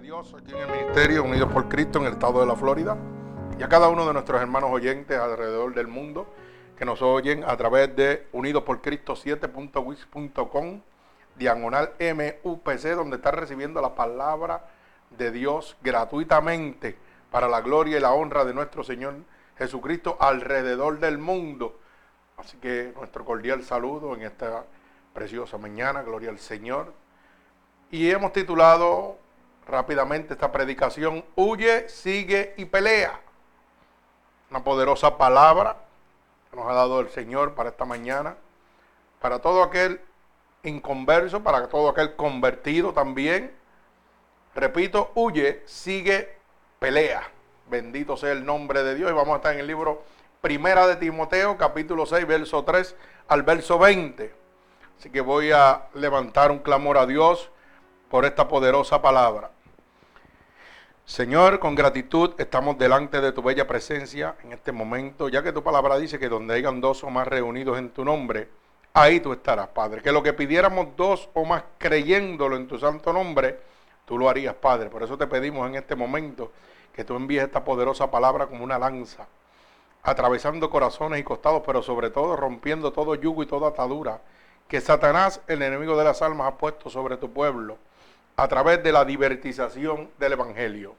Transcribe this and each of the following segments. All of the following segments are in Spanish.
Dios aquí en el Ministerio Unidos por Cristo en el estado de la Florida y a cada uno de nuestros hermanos oyentes alrededor del mundo que nos oyen a través de Unidos por Cristo 7.wix.com diagonal MUPC donde está recibiendo la palabra de Dios gratuitamente para la gloria y la honra de nuestro Señor Jesucristo alrededor del mundo. Así que nuestro cordial saludo en esta preciosa mañana, gloria al Señor. Y hemos titulado rápidamente esta predicación, huye, sigue y pelea. Una poderosa palabra que nos ha dado el Señor para esta mañana, para todo aquel inconverso, para todo aquel convertido también. Repito, huye, sigue, pelea. Bendito sea el nombre de Dios. Y vamos a estar en el libro Primera de Timoteo, capítulo 6, verso 3 al verso 20. Así que voy a levantar un clamor a Dios por esta poderosa palabra. Señor, con gratitud estamos delante de tu bella presencia en este momento, ya que tu palabra dice que donde hayan dos o más reunidos en tu nombre, ahí tú estarás, Padre. Que lo que pidiéramos dos o más creyéndolo en tu santo nombre, tú lo harías, Padre. Por eso te pedimos en este momento que tú envíes esta poderosa palabra como una lanza, atravesando corazones y costados, pero sobre todo rompiendo todo yugo y toda atadura que Satanás, el enemigo de las almas, ha puesto sobre tu pueblo a través de la divertización del Evangelio.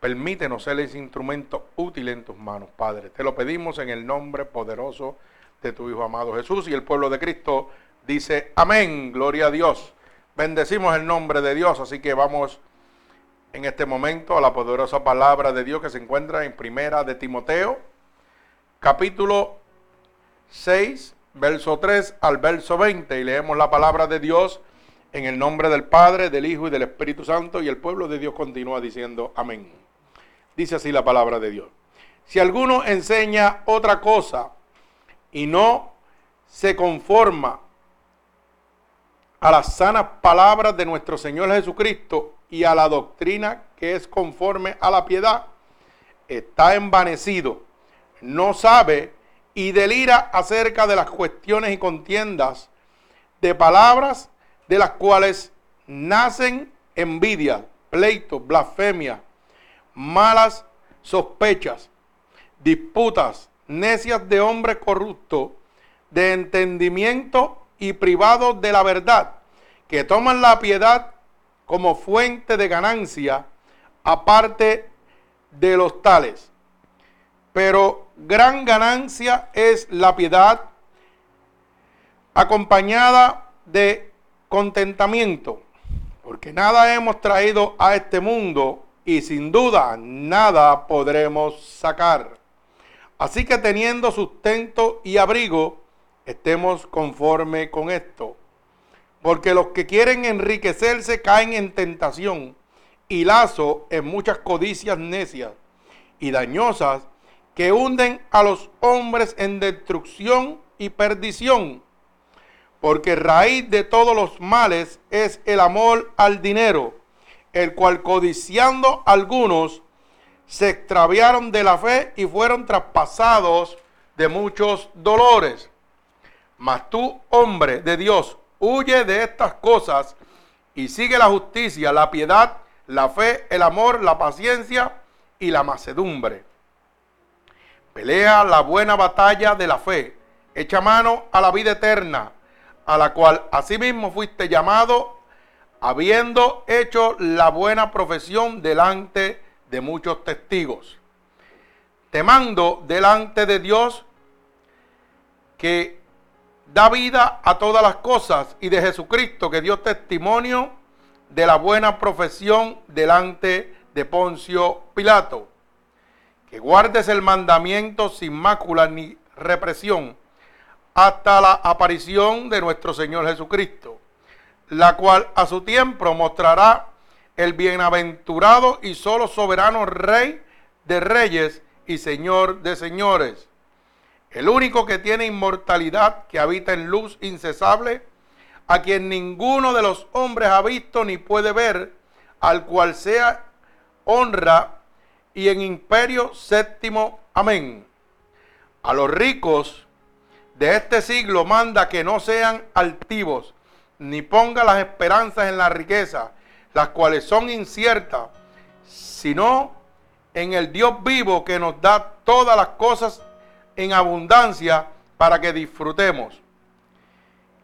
Permítenos ser ese instrumento útil en tus manos, Padre. Te lo pedimos en el nombre poderoso de tu Hijo amado Jesús y el pueblo de Cristo dice amén, gloria a Dios. Bendecimos el nombre de Dios, así que vamos en este momento a la poderosa palabra de Dios que se encuentra en Primera de Timoteo, capítulo 6, verso 3 al verso 20 y leemos la palabra de Dios en el nombre del Padre, del Hijo y del Espíritu Santo, y el pueblo de Dios continúa diciendo amén. Dice así la palabra de Dios. Si alguno enseña otra cosa y no se conforma a las sanas palabras de nuestro Señor Jesucristo y a la doctrina que es conforme a la piedad, está envanecido, no sabe y delira acerca de las cuestiones y contiendas de palabras de las cuales nacen envidia, pleito, blasfemia, malas sospechas, disputas, necias de hombres corruptos, de entendimiento y privados de la verdad, que toman la piedad como fuente de ganancia, aparte de los tales. Pero gran ganancia es la piedad acompañada de contentamiento, porque nada hemos traído a este mundo y sin duda nada podremos sacar. Así que teniendo sustento y abrigo, estemos conforme con esto. Porque los que quieren enriquecerse caen en tentación y lazo en muchas codicias necias y dañosas que hunden a los hombres en destrucción y perdición porque raíz de todos los males es el amor al dinero, el cual codiciando algunos se extraviaron de la fe y fueron traspasados de muchos dolores. Mas tú, hombre de Dios, huye de estas cosas y sigue la justicia, la piedad, la fe, el amor, la paciencia y la macedumbre. Pelea la buena batalla de la fe, echa mano a la vida eterna a la cual asimismo fuiste llamado, habiendo hecho la buena profesión delante de muchos testigos. Te mando delante de Dios que da vida a todas las cosas y de Jesucristo que dio testimonio de la buena profesión delante de Poncio Pilato. Que guardes el mandamiento sin mácula ni represión hasta la aparición de nuestro Señor Jesucristo, la cual a su tiempo mostrará el bienaventurado y solo soberano Rey de reyes y Señor de señores, el único que tiene inmortalidad, que habita en luz incesable, a quien ninguno de los hombres ha visto ni puede ver, al cual sea honra y en imperio séptimo. Amén. A los ricos de este siglo manda que no sean altivos, ni ponga las esperanzas en la riqueza, las cuales son inciertas, sino en el Dios vivo que nos da todas las cosas en abundancia para que disfrutemos.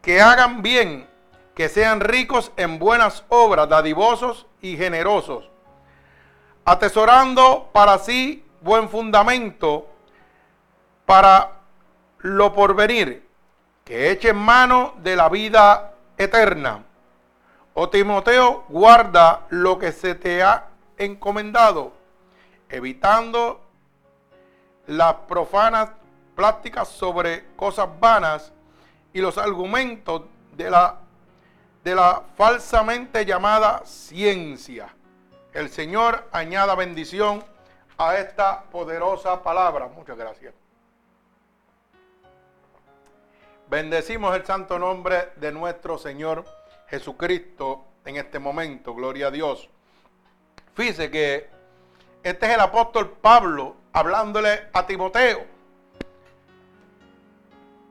Que hagan bien, que sean ricos en buenas obras, dadivosos y generosos, atesorando para sí buen fundamento para lo porvenir, que echen mano de la vida eterna. O oh, Timoteo, guarda lo que se te ha encomendado, evitando las profanas prácticas sobre cosas vanas y los argumentos de la, de la falsamente llamada ciencia. El Señor añada bendición a esta poderosa palabra. Muchas gracias. Bendecimos el santo nombre de nuestro Señor Jesucristo en este momento. Gloria a Dios. Fíjese que este es el apóstol Pablo hablándole a Timoteo.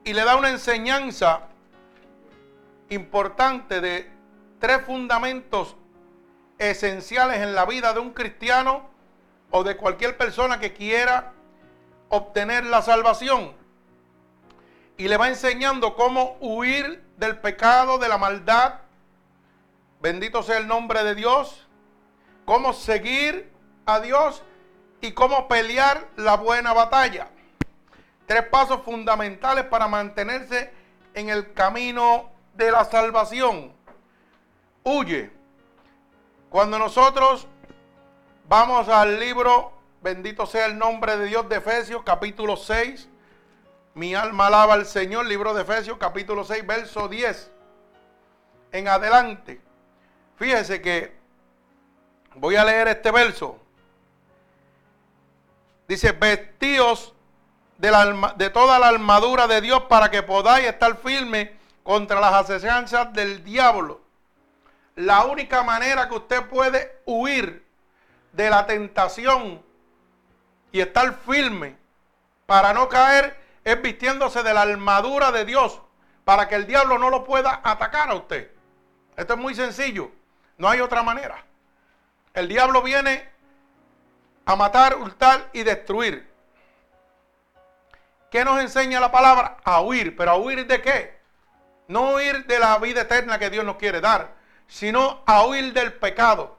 Y le da una enseñanza importante de tres fundamentos esenciales en la vida de un cristiano o de cualquier persona que quiera obtener la salvación y le va enseñando cómo huir del pecado, de la maldad. Bendito sea el nombre de Dios. Cómo seguir a Dios y cómo pelear la buena batalla. Tres pasos fundamentales para mantenerse en el camino de la salvación. Huye. Cuando nosotros vamos al libro, bendito sea el nombre de Dios de Efesios, capítulo 6, mi alma alaba al Señor, libro de Efesios, capítulo 6, verso 10. En adelante. Fíjese que voy a leer este verso. Dice, vestíos de, de toda la armadura de Dios para que podáis estar firmes contra las asechanzas del diablo. La única manera que usted puede huir de la tentación y estar firme para no caer es vistiéndose de la armadura de Dios para que el diablo no lo pueda atacar a usted. Esto es muy sencillo. No hay otra manera. El diablo viene a matar, hurtar y destruir. ¿Qué nos enseña la palabra? A huir. ¿Pero a huir de qué? No huir de la vida eterna que Dios nos quiere dar, sino a huir del pecado.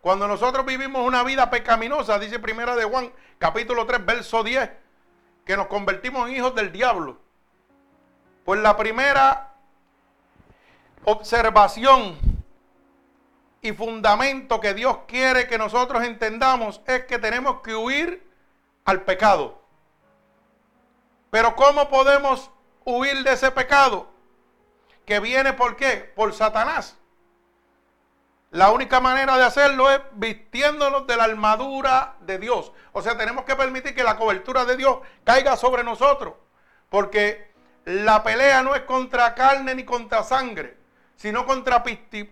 Cuando nosotros vivimos una vida pecaminosa, dice primera de Juan, capítulo 3, verso 10, que nos convertimos en hijos del diablo. Pues la primera observación y fundamento que Dios quiere que nosotros entendamos es que tenemos que huir al pecado. Pero ¿cómo podemos huir de ese pecado? Que viene por qué? Por Satanás. La única manera de hacerlo es vistiéndonos de la armadura de Dios. O sea, tenemos que permitir que la cobertura de Dios caiga sobre nosotros. Porque la pelea no es contra carne ni contra sangre, sino contra,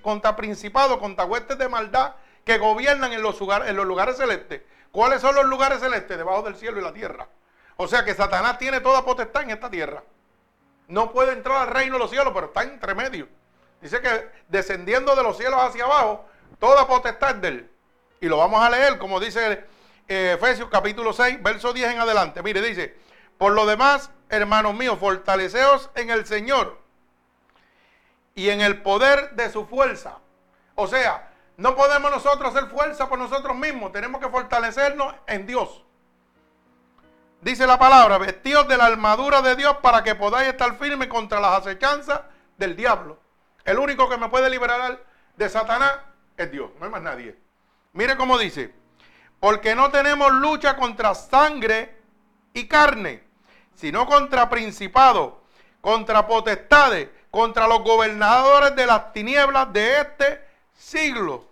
contra principados, contra huestes de maldad que gobiernan en los, lugares, en los lugares celestes. ¿Cuáles son los lugares celestes? Debajo del cielo y la tierra. O sea que Satanás tiene toda potestad en esta tierra. No puede entrar al reino de los cielos, pero está entre medio. Dice que descendiendo de los cielos hacia abajo, toda potestad de él. Y lo vamos a leer, como dice eh, Efesios capítulo 6, verso 10 en adelante. Mire, dice, por lo demás, hermanos míos, fortaleceos en el Señor y en el poder de su fuerza. O sea, no podemos nosotros hacer fuerza por nosotros mismos, tenemos que fortalecernos en Dios. Dice la palabra, vestidos de la armadura de Dios para que podáis estar firmes contra las acechanzas del diablo. El único que me puede liberar de Satanás es Dios, no hay más nadie. Mire cómo dice, porque no tenemos lucha contra sangre y carne, sino contra principados, contra potestades, contra los gobernadores de las tinieblas de este siglo,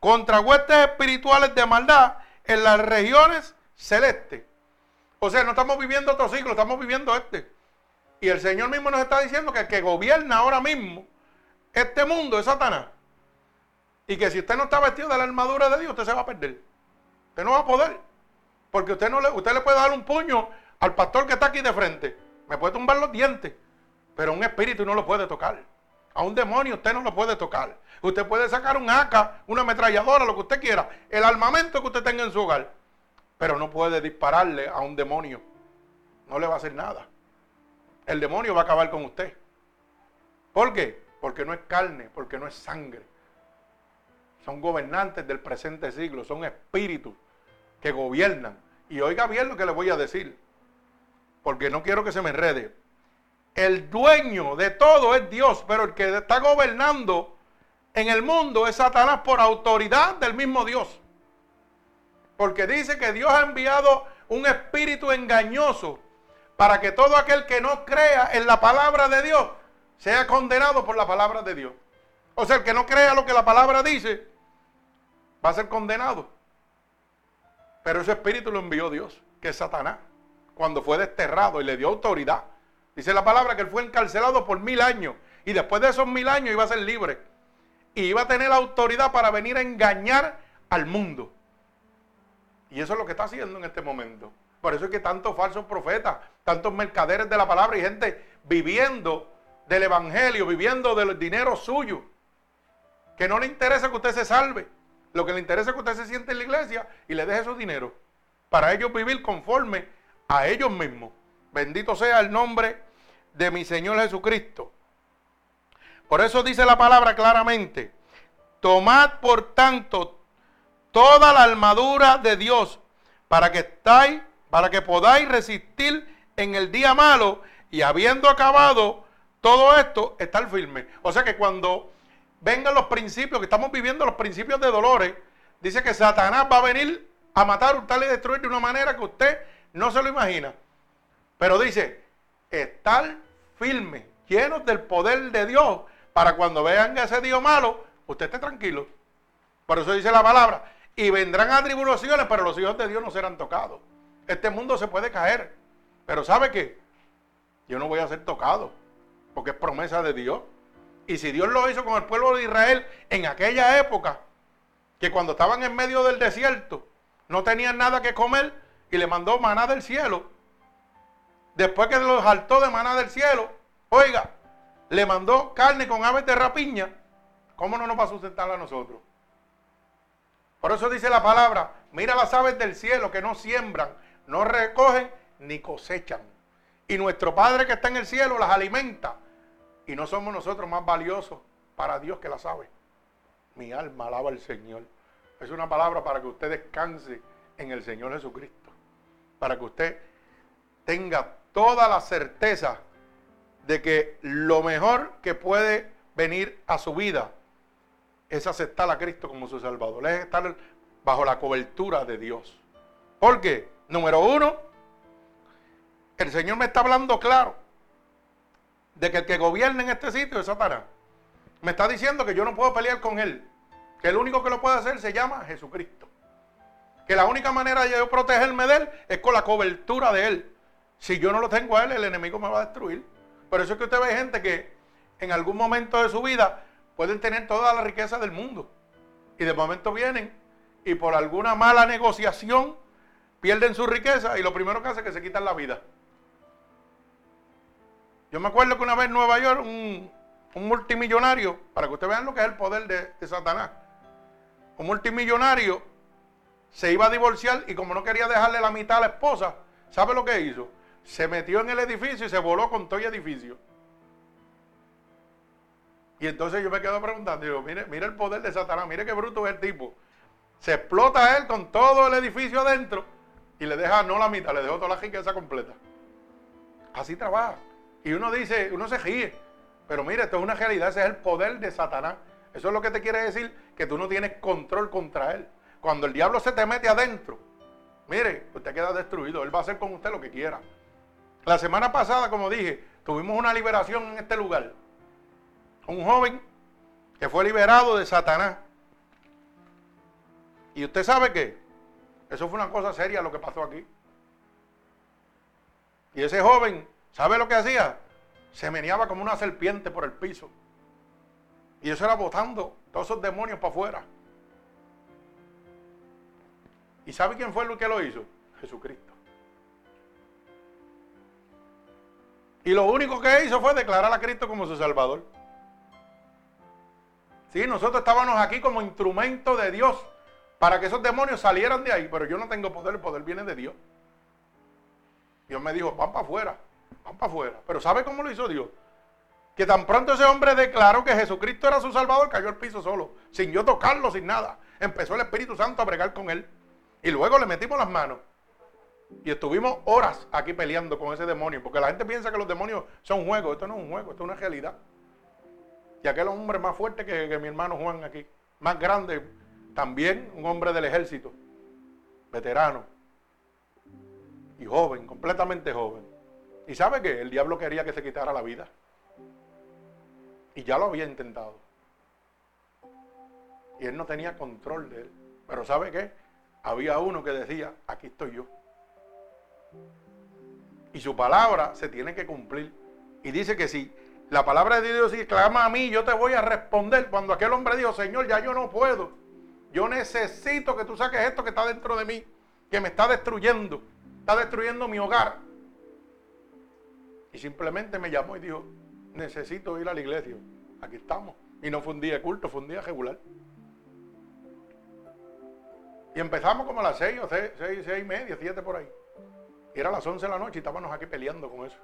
contra huestes espirituales de maldad en las regiones celestes. O sea, no estamos viviendo otro siglo, estamos viviendo este. Y el Señor mismo nos está diciendo que el que gobierna ahora mismo este mundo es Satanás. Y que si usted no está vestido de la armadura de Dios, usted se va a perder. Usted no va a poder. Porque usted, no le, usted le puede dar un puño al pastor que está aquí de frente. Me puede tumbar los dientes. Pero un espíritu no lo puede tocar. A un demonio usted no lo puede tocar. Usted puede sacar un AK, una ametralladora, lo que usted quiera, el armamento que usted tenga en su hogar, pero no puede dispararle a un demonio. No le va a hacer nada. El demonio va a acabar con usted. ¿Por qué? Porque no es carne, porque no es sangre. Son gobernantes del presente siglo, son espíritus que gobiernan. Y oiga bien lo que le voy a decir, porque no quiero que se me enrede. El dueño de todo es Dios, pero el que está gobernando en el mundo es Satanás por autoridad del mismo Dios. Porque dice que Dios ha enviado un espíritu engañoso para que todo aquel que no crea en la palabra de Dios sea condenado por la palabra de Dios. O sea, el que no crea lo que la palabra dice, va a ser condenado. Pero ese espíritu lo envió Dios, que es Satanás, cuando fue desterrado y le dio autoridad. Dice la palabra que él fue encarcelado por mil años y después de esos mil años iba a ser libre. Y iba a tener autoridad para venir a engañar al mundo. Y eso es lo que está haciendo en este momento. Por eso es que tantos falsos profetas, tantos mercaderes de la palabra y gente viviendo del evangelio, viviendo del dinero suyo, que no le interesa que usted se salve. Lo que le interesa es que usted se siente en la iglesia y le deje su dinero. Para ellos vivir conforme a ellos mismos. Bendito sea el nombre de mi Señor Jesucristo. Por eso dice la palabra claramente, tomad por tanto toda la armadura de Dios para que estáis, para que podáis resistir en el día malo y habiendo acabado todo esto, estar firme. O sea que cuando vengan los principios, que estamos viviendo los principios de dolores, dice que Satanás va a venir a matar, hurtar y destruir de una manera que usted no se lo imagina. Pero dice, estar firme, llenos del poder de Dios, para cuando vean ese Dios malo, usted esté tranquilo. Por eso dice la palabra, y vendrán atribulaciones, pero los hijos de Dios no serán tocados. Este mundo se puede caer, pero ¿sabe qué? Yo no voy a ser tocado, porque es promesa de Dios. Y si Dios lo hizo con el pueblo de Israel en aquella época, que cuando estaban en medio del desierto, no tenían nada que comer y le mandó maná del cielo. Después que los saltó de maná del cielo, oiga, le mandó carne con aves de rapiña. ¿Cómo no nos va a sustentar a nosotros? Por eso dice la palabra, mira las aves del cielo que no siembran, no recogen ni cosechan. Y nuestro Padre que está en el cielo las alimenta. Y no somos nosotros más valiosos para Dios que la sabe. Mi alma alaba al Señor. Es una palabra para que usted descanse en el Señor Jesucristo. Para que usted tenga toda la certeza de que lo mejor que puede venir a su vida es aceptar a Cristo como su Salvador. Es estar bajo la cobertura de Dios. ¿Por qué? Número uno, el Señor me está hablando claro de que el que gobierna en este sitio es Satanás. Me está diciendo que yo no puedo pelear con él. Que el único que lo puede hacer se llama Jesucristo. Que la única manera de yo protegerme de él es con la cobertura de él. Si yo no lo tengo a él, el enemigo me va a destruir. Por eso es que usted ve gente que en algún momento de su vida pueden tener toda la riqueza del mundo. Y de momento vienen y por alguna mala negociación pierden su riqueza y lo primero que hacen es que se quitan la vida. Yo me acuerdo que una vez en Nueva York, un, multimillonario, para que ustedes vean lo que es el poder de, Satanás, un multimillonario se iba a divorciar y como no quería dejarle la mitad a la esposa, ¿sabe lo que hizo? Se metió en el edificio y se voló con todo el edificio. Y entonces yo me quedo preguntando, digo, mire, mire el poder de Satanás, mire qué bruto es el tipo. Se explota él con todo el edificio adentro y le deja no la mitad, le dejó toda la riqueza completa. Así trabaja. Y uno dice, uno se ríe. Pero mire, esto es una realidad, ese es el poder de Satanás. Eso es lo que te quiere decir, que tú no tienes control contra él. Cuando el diablo se te mete adentro, mire, usted queda destruido. Él va a hacer con usted lo que quiera. La semana pasada, como dije, tuvimos una liberación en este lugar. Un joven que fue liberado de Satanás. Y usted sabe que eso fue una cosa seria lo que pasó aquí. Y ese joven ¿Sabe lo que hacía? Se meneaba como una serpiente por el piso. Y eso era botando todos esos demonios para afuera. ¿Y sabe quién fue el que lo hizo? Jesucristo. Y lo único que hizo fue declarar a Cristo como su Salvador. Sí, nosotros estábamos aquí como instrumento de Dios para que esos demonios salieran de ahí, pero yo no tengo poder, el poder viene de Dios. Dios me dijo, van para afuera, para afuera. Pero ¿sabe cómo lo hizo Dios? Que tan pronto ese hombre declaró que Jesucristo era su Salvador, cayó al piso solo, sin yo tocarlo, sin nada. Empezó el Espíritu Santo a bregar con él. Y luego le metimos las manos. Y estuvimos horas aquí peleando con ese demonio, porque la gente piensa que los demonios son juegos. Esto no es un juego, esto es una realidad. Y aquel hombre más fuerte que mi hermano Juan aquí, más grande, también un hombre del ejército, veterano y joven, completamente joven. ¿Y sabe qué? El diablo quería que se quitara la vida. Y ya lo había intentado. Y él no tenía control de él. Pero ¿sabe qué? Había uno que decía, aquí estoy yo. Y su palabra se tiene que cumplir. Y dice que si la palabra de Dios clama a mí, yo te voy a responder. Cuando aquel hombre dijo, Señor, ya yo no puedo. Yo necesito que tú saques esto que está dentro de mí, que me está destruyendo. Está destruyendo mi hogar. Simplemente me llamó y dijo, necesito ir a la iglesia. Aquí estamos. Y no fue un día de culto, fue un día regular. Y empezamos como a las seis o seis, seis, seis y media, siete por ahí. Y era las once de la noche y estábamos aquí peleando con eso.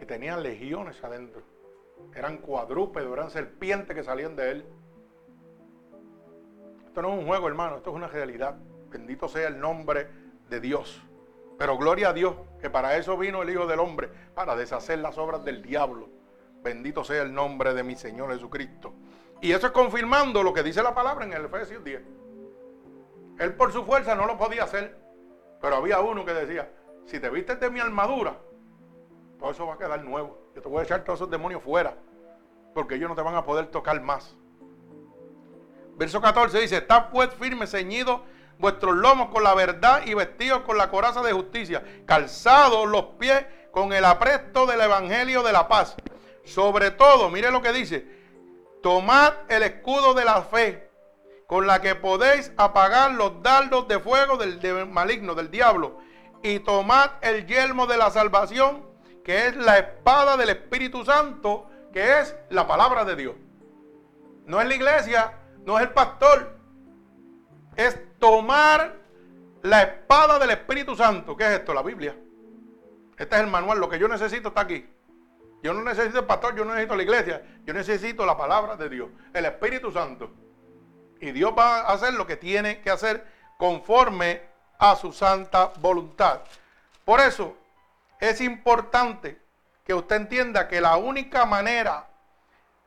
Y tenían legiones adentro. Eran cuadrúpedos, eran serpientes que salían de él. Esto no es un juego, hermano, esto es una realidad. Bendito sea el nombre de Dios. Pero gloria a Dios, que para eso vino el Hijo del Hombre, para deshacer las obras del diablo. Bendito sea el nombre de mi Señor Jesucristo. Y eso es confirmando lo que dice la palabra en el Efesios 10. Él por su fuerza no lo podía hacer. Pero había uno que decía, si te vistes de mi armadura, todo eso va a quedar nuevo. Yo te voy a echar todos esos demonios fuera. Porque ellos no te van a poder tocar más. Verso 14 dice, está pues firme, ceñido vuestros lomos con la verdad y vestidos con la coraza de justicia, calzados los pies con el apresto del evangelio de la paz. Sobre todo, mire lo que dice, tomad el escudo de la fe, con la que podéis apagar los dardos de fuego del, maligno, del diablo, y tomad el yelmo de la salvación, que es la espada del Espíritu Santo, que es la palabra de Dios. No es la iglesia, no es el pastor, es tomar la espada del Espíritu Santo. ¿Qué es esto? La Biblia. Este es el manual. Lo que yo necesito está aquí. Yo no necesito el pastor, yo no necesito la iglesia. Yo necesito la palabra de Dios, el Espíritu Santo. Y Dios va a hacer lo que tiene que hacer conforme a su santa voluntad. Por eso es importante que usted entienda que la única manera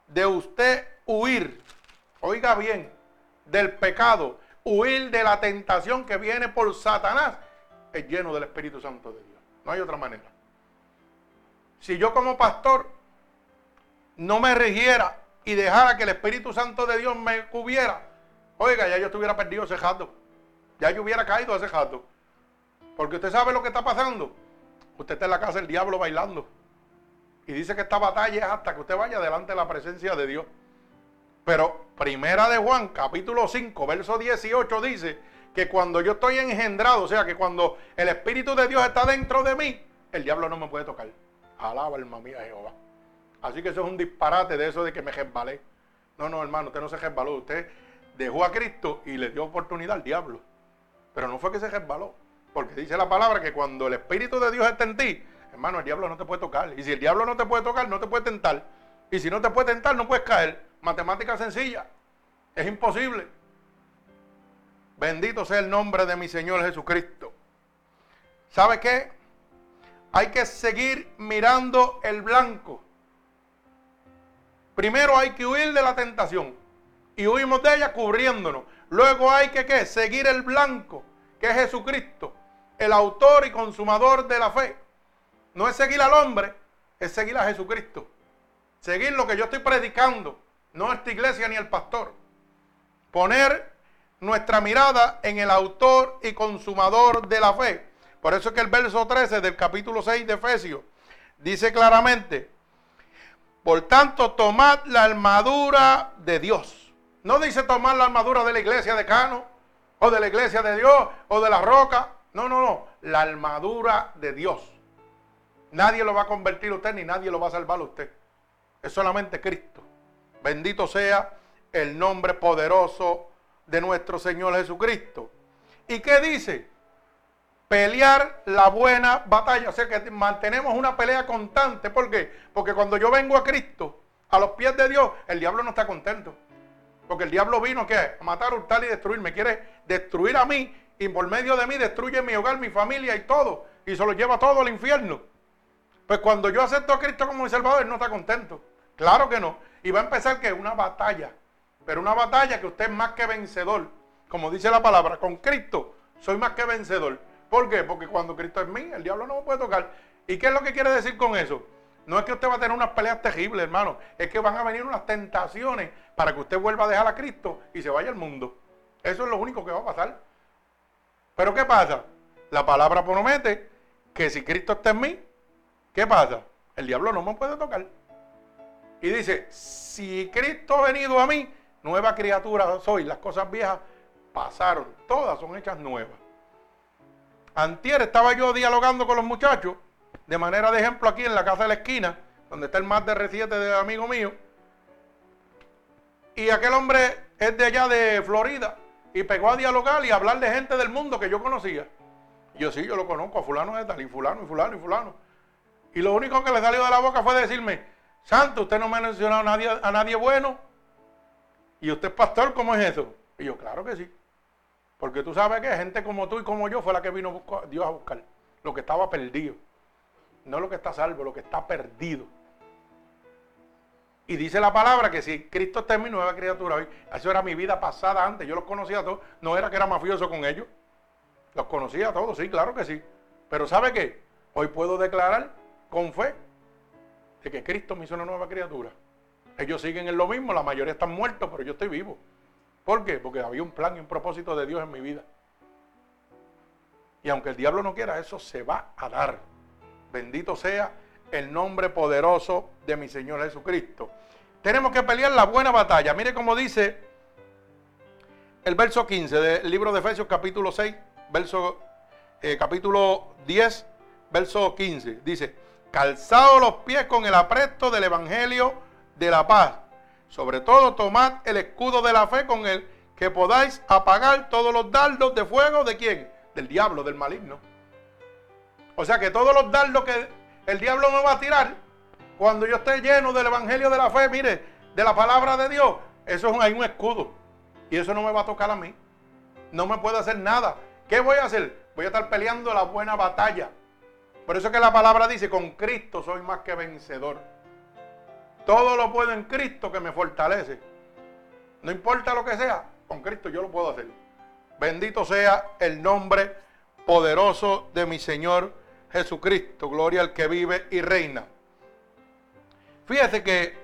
de usted huir, oiga bien, del pecado huir de la tentación que viene por Satanás, es lleno del Espíritu Santo de Dios. No hay otra manera. Si yo como pastor no me rigiera y dejara que el Espíritu Santo de Dios me cubiera, oiga, ya yo estuviera perdido ese jato. Ya yo hubiera caído ese jato. Porque usted sabe lo que está pasando. Usted está en la casa del diablo bailando. Y dice que esta batalla es hasta que usted vaya delante de la presencia de Dios. Pero Primera de Juan, capítulo 5, verso 18 dice que cuando yo estoy engendrado, o sea, que cuando el Espíritu de Dios está dentro de mí, el diablo no me puede tocar. Alaba alma mía Jehová. Así que eso es un disparate de eso de que me resbalé. No, no, hermano, usted no se resbaló. Usted dejó a Cristo y le dio oportunidad al diablo. Pero no fue que se resbaló. Porque dice la palabra que cuando el Espíritu de Dios está en ti, hermano, el diablo no te puede tocar. Y si el diablo no te puede tocar, no te puede tentar. Y si no te puede tentar, no puedes caer. Matemática sencilla. Es imposible. Bendito sea el nombre de mi Señor Jesucristo. ¿Sabe qué? Hay que seguir mirando el blanco. Primero hay que huir de la tentación. Y huimos de ella cubriéndonos. Luego hay que ¿qué? seguir el blanco, que es Jesucristo, el autor y consumador de la fe. No es seguir al hombre, es seguir a Jesucristo. Seguir lo que yo estoy predicando no esta iglesia ni el pastor. Poner nuestra mirada en el autor y consumador de la fe. Por eso es que el verso 13 del capítulo 6 de Efesios dice claramente, por tanto, tomad la armadura de Dios. No dice tomar la armadura de la iglesia de Cano, o de la iglesia de Dios, o de la roca. No, no, no. La armadura de Dios. Nadie lo va a convertir a usted, ni nadie lo va a salvar a usted. es solamente Cristo. Bendito sea el nombre poderoso de nuestro Señor Jesucristo. ¿Y qué dice? Pelear la buena batalla. O sea que mantenemos una pelea constante. ¿Por qué? Porque cuando yo vengo a Cristo, a los pies de Dios, el diablo no está contento. Porque el diablo vino ¿qué? a matar, hurtar y destruir. Me quiere destruir a mí y por medio de mí destruye mi hogar, mi familia y todo. Y se lo lleva todo al infierno. Pues cuando yo acepto a Cristo como mi Salvador, él no está contento. Claro que no. Y va a empezar que una batalla. Pero una batalla que usted es más que vencedor. Como dice la palabra, con Cristo soy más que vencedor. ¿Por qué? Porque cuando Cristo es mí, el diablo no me puede tocar. ¿Y qué es lo que quiere decir con eso? No es que usted va a tener unas peleas terribles, hermano. Es que van a venir unas tentaciones para que usted vuelva a dejar a Cristo y se vaya al mundo. Eso es lo único que va a pasar. Pero ¿qué pasa? La palabra promete que si Cristo está en mí, ¿qué pasa? El diablo no me puede tocar. Y dice, si Cristo ha venido a mí, nueva criatura soy. Las cosas viejas pasaron. Todas son hechas nuevas. Antier estaba yo dialogando con los muchachos, de manera de ejemplo aquí en la casa de la esquina, donde está el más de R7 de amigo mío. Y aquel hombre es de allá de Florida y pegó a dialogar y a hablar de gente del mundo que yo conocía. yo sí, yo lo conozco, a fulano de tal, y fulano, y fulano, y fulano. Y lo único que le salió de la boca fue decirme, Santo, usted no me ha mencionado a nadie, a nadie bueno. ¿Y usted es pastor? ¿Cómo es eso? Y yo, claro que sí. Porque tú sabes que gente como tú y como yo fue la que vino Dios a buscar. Lo que estaba perdido. No lo que está salvo, lo que está perdido. Y dice la palabra que si Cristo está en mi nueva criatura eso era mi vida pasada antes, yo los conocía a todos, no era que era mafioso con ellos, los conocía a todos, sí, claro que sí. Pero ¿sabe qué? Hoy puedo declarar con fe de que Cristo me hizo una nueva criatura. Ellos siguen en lo mismo, la mayoría están muertos, pero yo estoy vivo. ¿Por qué? Porque había un plan y un propósito de Dios en mi vida. Y aunque el diablo no quiera, eso se va a dar. Bendito sea el nombre poderoso de mi Señor Jesucristo. Tenemos que pelear la buena batalla. Mire cómo dice el verso 15 del libro de Efesios capítulo 6, verso, eh, capítulo 10, verso 15. Dice, calzado los pies con el apresto del Evangelio de la paz. Sobre todo tomad el escudo de la fe con el que podáis apagar todos los dardos de fuego de quién? Del diablo, del maligno. O sea que todos los dardos que el diablo me va a tirar, cuando yo esté lleno del evangelio de la fe, mire, de la palabra de Dios, eso es un, un escudo. Y eso no me va a tocar a mí. No me puede hacer nada. ¿Qué voy a hacer? Voy a estar peleando la buena batalla. Por eso que la palabra dice, con Cristo soy más que vencedor. Todo lo puedo en Cristo que me fortalece. No importa lo que sea, con Cristo yo lo puedo hacer. Bendito sea el nombre poderoso de mi Señor Jesucristo, gloria al que vive y reina. Fíjese que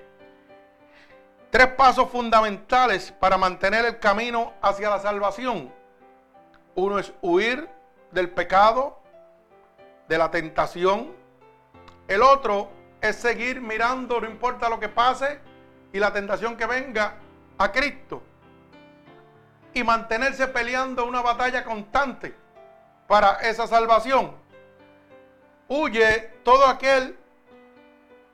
tres pasos fundamentales para mantener el camino hacia la salvación. Uno es huir del pecado, de la tentación. El otro es seguir mirando, no importa lo que pase y la tentación que venga, a Cristo. Y mantenerse peleando una batalla constante para esa salvación huye todo aquel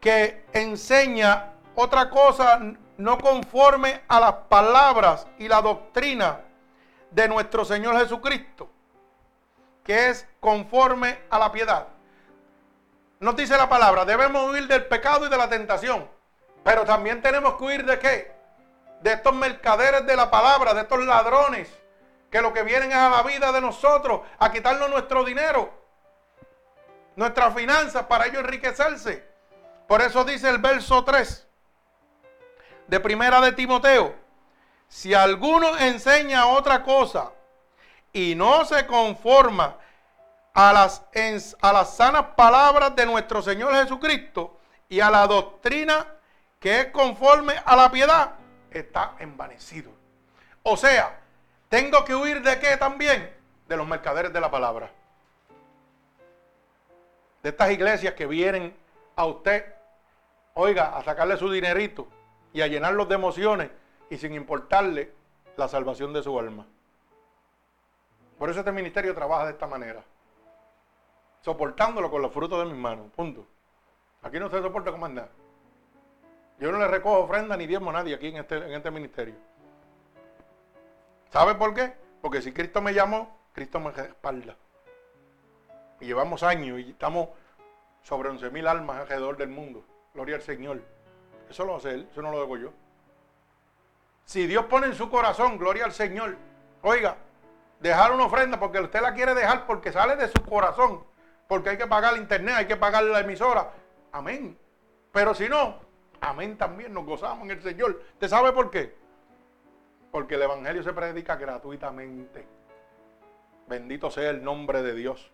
que enseña otra cosa no conforme a las palabras y la doctrina de nuestro Señor Jesucristo, que es conforme a la piedad. Nos dice la palabra, debemos huir del pecado y de la tentación, pero también tenemos que huir de qué? De estos mercaderes de la palabra, de estos ladrones, que lo que vienen es a la vida de nosotros, a quitarnos nuestro dinero, nuestras finanzas para ellos enriquecerse. Por eso dice el verso 3 de primera de Timoteo, si alguno enseña otra cosa y no se conforma a las, a las sanas palabras de nuestro Señor Jesucristo y a la doctrina que es conforme a la piedad, está envanecido. O sea, tengo que huir de qué también? De los mercaderes de la palabra de estas iglesias que vienen a usted, oiga, a sacarle su dinerito y a llenarlos de emociones y sin importarle la salvación de su alma. Por eso este ministerio trabaja de esta manera, soportándolo con los frutos de mis manos, punto. Aquí no se soporta como. Yo no le recojo ofrenda ni diezmo a nadie aquí en este, en este ministerio. ¿Sabe por qué? Porque si Cristo me llamó, Cristo me respalda. Y llevamos años y estamos sobre 11 mil almas alrededor del mundo. Gloria al Señor. Eso lo hace Él, eso no lo hago yo. Si Dios pone en su corazón, gloria al Señor, oiga, dejar una ofrenda porque usted la quiere dejar porque sale de su corazón, porque hay que pagar el internet, hay que pagar la emisora. Amén. Pero si no, amén también, nos gozamos en el Señor. ¿Usted sabe por qué? Porque el Evangelio se predica gratuitamente. Bendito sea el nombre de Dios.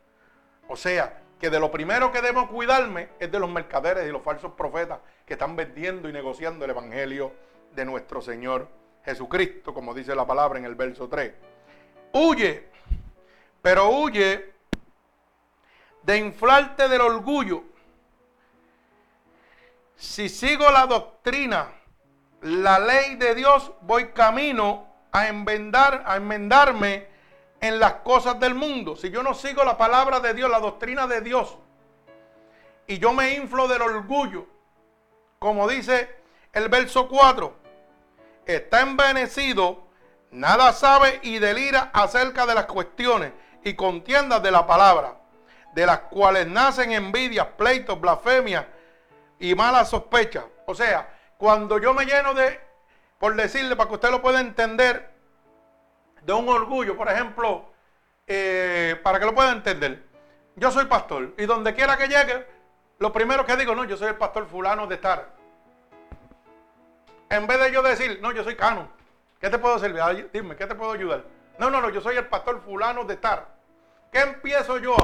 O sea, que de lo primero que debo cuidarme es de los mercaderes y los falsos profetas que están vendiendo y negociando el Evangelio de nuestro Señor Jesucristo, como dice la palabra en el verso 3. Huye, pero huye de inflarte del orgullo. Si sigo la doctrina, la ley de Dios, voy camino a enmendar, a enmendarme en las cosas del mundo. Si yo no sigo la palabra de Dios, la doctrina de Dios, y yo me inflo del orgullo, como dice el verso 4, está envanecido, nada sabe y delira acerca de las cuestiones y contiendas de la palabra, de las cuales nacen envidias, pleitos, blasfemias y malas sospechas. O sea, cuando yo me lleno de, por decirle, para que usted lo pueda entender, de un orgullo, por ejemplo, eh, para que lo pueda entender, yo soy pastor y donde quiera que llegue, lo primero que digo, no, yo soy el pastor fulano de estar. En vez de yo decir, no, yo soy cano, ¿qué te puedo servir? Dime, ¿qué te puedo ayudar? No, no, no, yo soy el pastor fulano de estar. ¿Qué empiezo yo?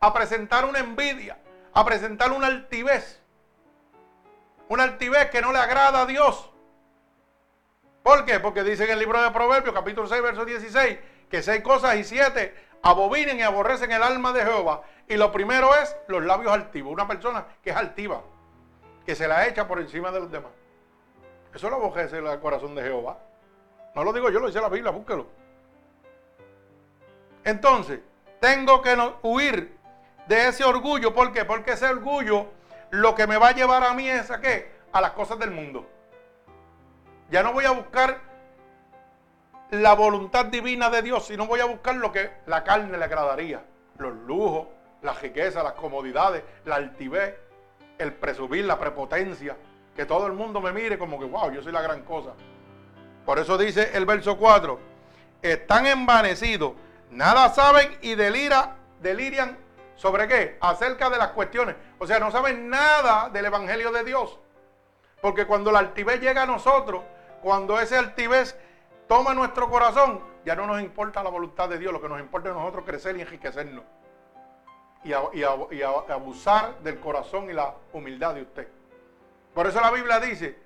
A presentar una envidia, a presentar una altivez. Una altivez que no le agrada a Dios. ¿Por qué? Porque dice en el libro de Proverbios, capítulo 6, verso 16, que seis cosas y siete abobinen y aborrecen el alma de Jehová. Y lo primero es los labios altivos. Una persona que es altiva, que se la echa por encima de los demás. Eso lo aborrece el corazón de Jehová. No lo digo yo, lo dice la Biblia, búsquelo. Entonces, tengo que huir de ese orgullo. ¿Por qué? Porque ese orgullo lo que me va a llevar a mí es a qué? A las cosas del mundo. Ya no voy a buscar la voluntad divina de Dios, sino voy a buscar lo que la carne le agradaría. Los lujos, la riqueza, las comodidades, la altivez, el presumir, la prepotencia. Que todo el mundo me mire como que, wow, yo soy la gran cosa. Por eso dice el verso 4, están envanecidos, nada saben y delirian sobre qué? Acerca de las cuestiones. O sea, no saben nada del Evangelio de Dios. Porque cuando la altivez llega a nosotros, cuando ese altivez toma nuestro corazón, ya no nos importa la voluntad de Dios, lo que nos importa es nosotros crecer y enriquecernos. Y, abusar del corazón y la humildad de usted. Por eso la Biblia dice,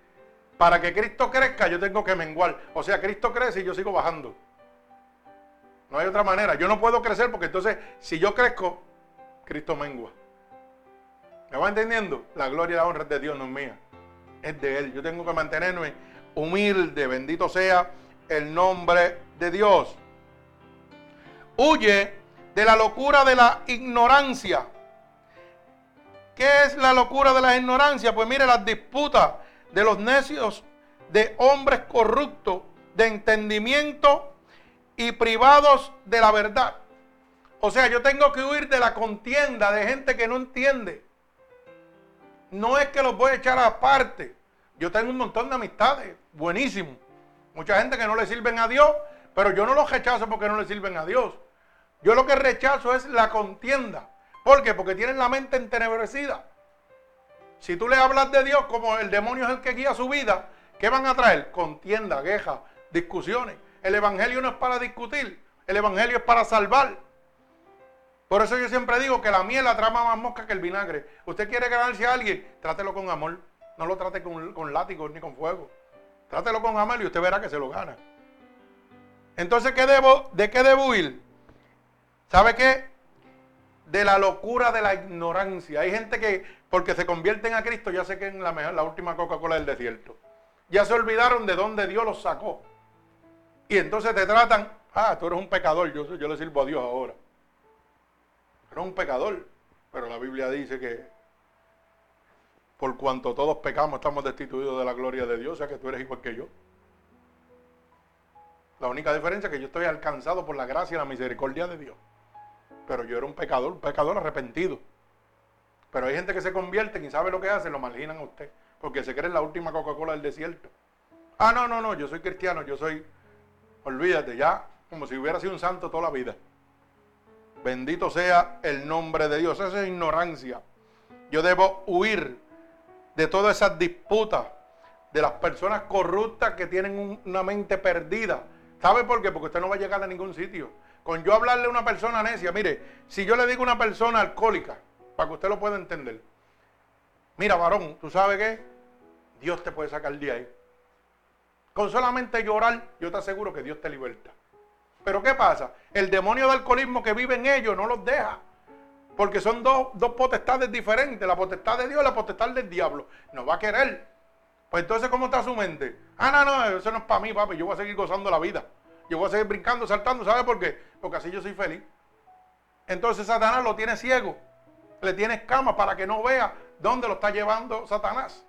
para que Cristo crezca yo tengo que menguar. O sea, Cristo crece y yo sigo bajando. No hay otra manera. Yo no puedo crecer porque entonces si yo crezco, Cristo mengua. ¿Me va entendiendo? La gloria y la honra es de Dios, no es mía. Es de Él. Yo tengo que mantenerme humilde, bendito sea el nombre de Dios. Huye de la locura de la ignorancia. ¿Qué es la locura de la ignorancia? Pues mire las disputas de los necios, de hombres corruptos, de entendimiento y privados de la verdad. O sea, yo tengo que huir de la contienda de gente que no entiende. No es que los voy a echar aparte. Yo tengo un montón de amistades, buenísimo. Mucha gente que no le sirven a Dios, pero yo no los rechazo porque no le sirven a Dios. Yo lo que rechazo es la contienda. ¿Por qué? Porque tienen la mente entenebrecida. Si tú le hablas de Dios como el demonio es el que guía su vida, ¿qué van a traer? Contienda, quejas, discusiones. El Evangelio no es para discutir, el Evangelio es para salvar. Por eso yo siempre digo que la miel atrama más mosca que el vinagre. Usted quiere ganarse a alguien, trátelo con amor. No lo trate con, con látigos ni con fuego. Trátelo con amor y usted verá que se lo gana. Entonces, ¿qué debo, ¿de qué debo huir? ¿Sabe qué? De la locura de la ignorancia. Hay gente que, porque se convierten a Cristo, ya sé que es la, mejor, la última Coca-Cola del desierto. Ya se olvidaron de dónde Dios los sacó. Y entonces te tratan, ah, tú eres un pecador, yo, yo le sirvo a Dios ahora. Eres un pecador. Pero la Biblia dice que por cuanto todos pecamos, estamos destituidos de la gloria de Dios, o sea que tú eres igual que yo. La única diferencia es que yo estoy alcanzado por la gracia y la misericordia de Dios. Pero yo era un pecador, un pecador arrepentido. Pero hay gente que se convierte y sabe lo que hace, lo marginan a usted. Porque se cree la última Coca-Cola del desierto. Ah, no, no, no, yo soy cristiano, yo soy, olvídate, ya, como si hubiera sido un santo toda la vida. Bendito sea el nombre de Dios. Esa es ignorancia. Yo debo huir de todas esas disputas, de las personas corruptas que tienen una mente perdida. ¿Sabe por qué? Porque usted no va a llegar a ningún sitio. Con yo hablarle a una persona necia, mire, si yo le digo a una persona alcohólica, para que usted lo pueda entender, mira, varón, ¿tú sabes qué? Dios te puede sacar de ahí. Con solamente llorar, yo te aseguro que Dios te liberta. Pero ¿qué pasa? El demonio de alcoholismo que vive en ellos no los deja. Porque son dos, potestades diferentes, la potestad de Dios y la potestad del diablo. No va a querer. Pues entonces, ¿cómo está su mente? Ah, no, no, eso no es para mí, papi. Yo voy a seguir gozando la vida. Yo voy a seguir brincando, saltando. ¿Sabe por qué? Porque así yo soy feliz. Entonces Satanás lo tiene ciego. Le tiene escamas para que no vea dónde lo está llevando Satanás.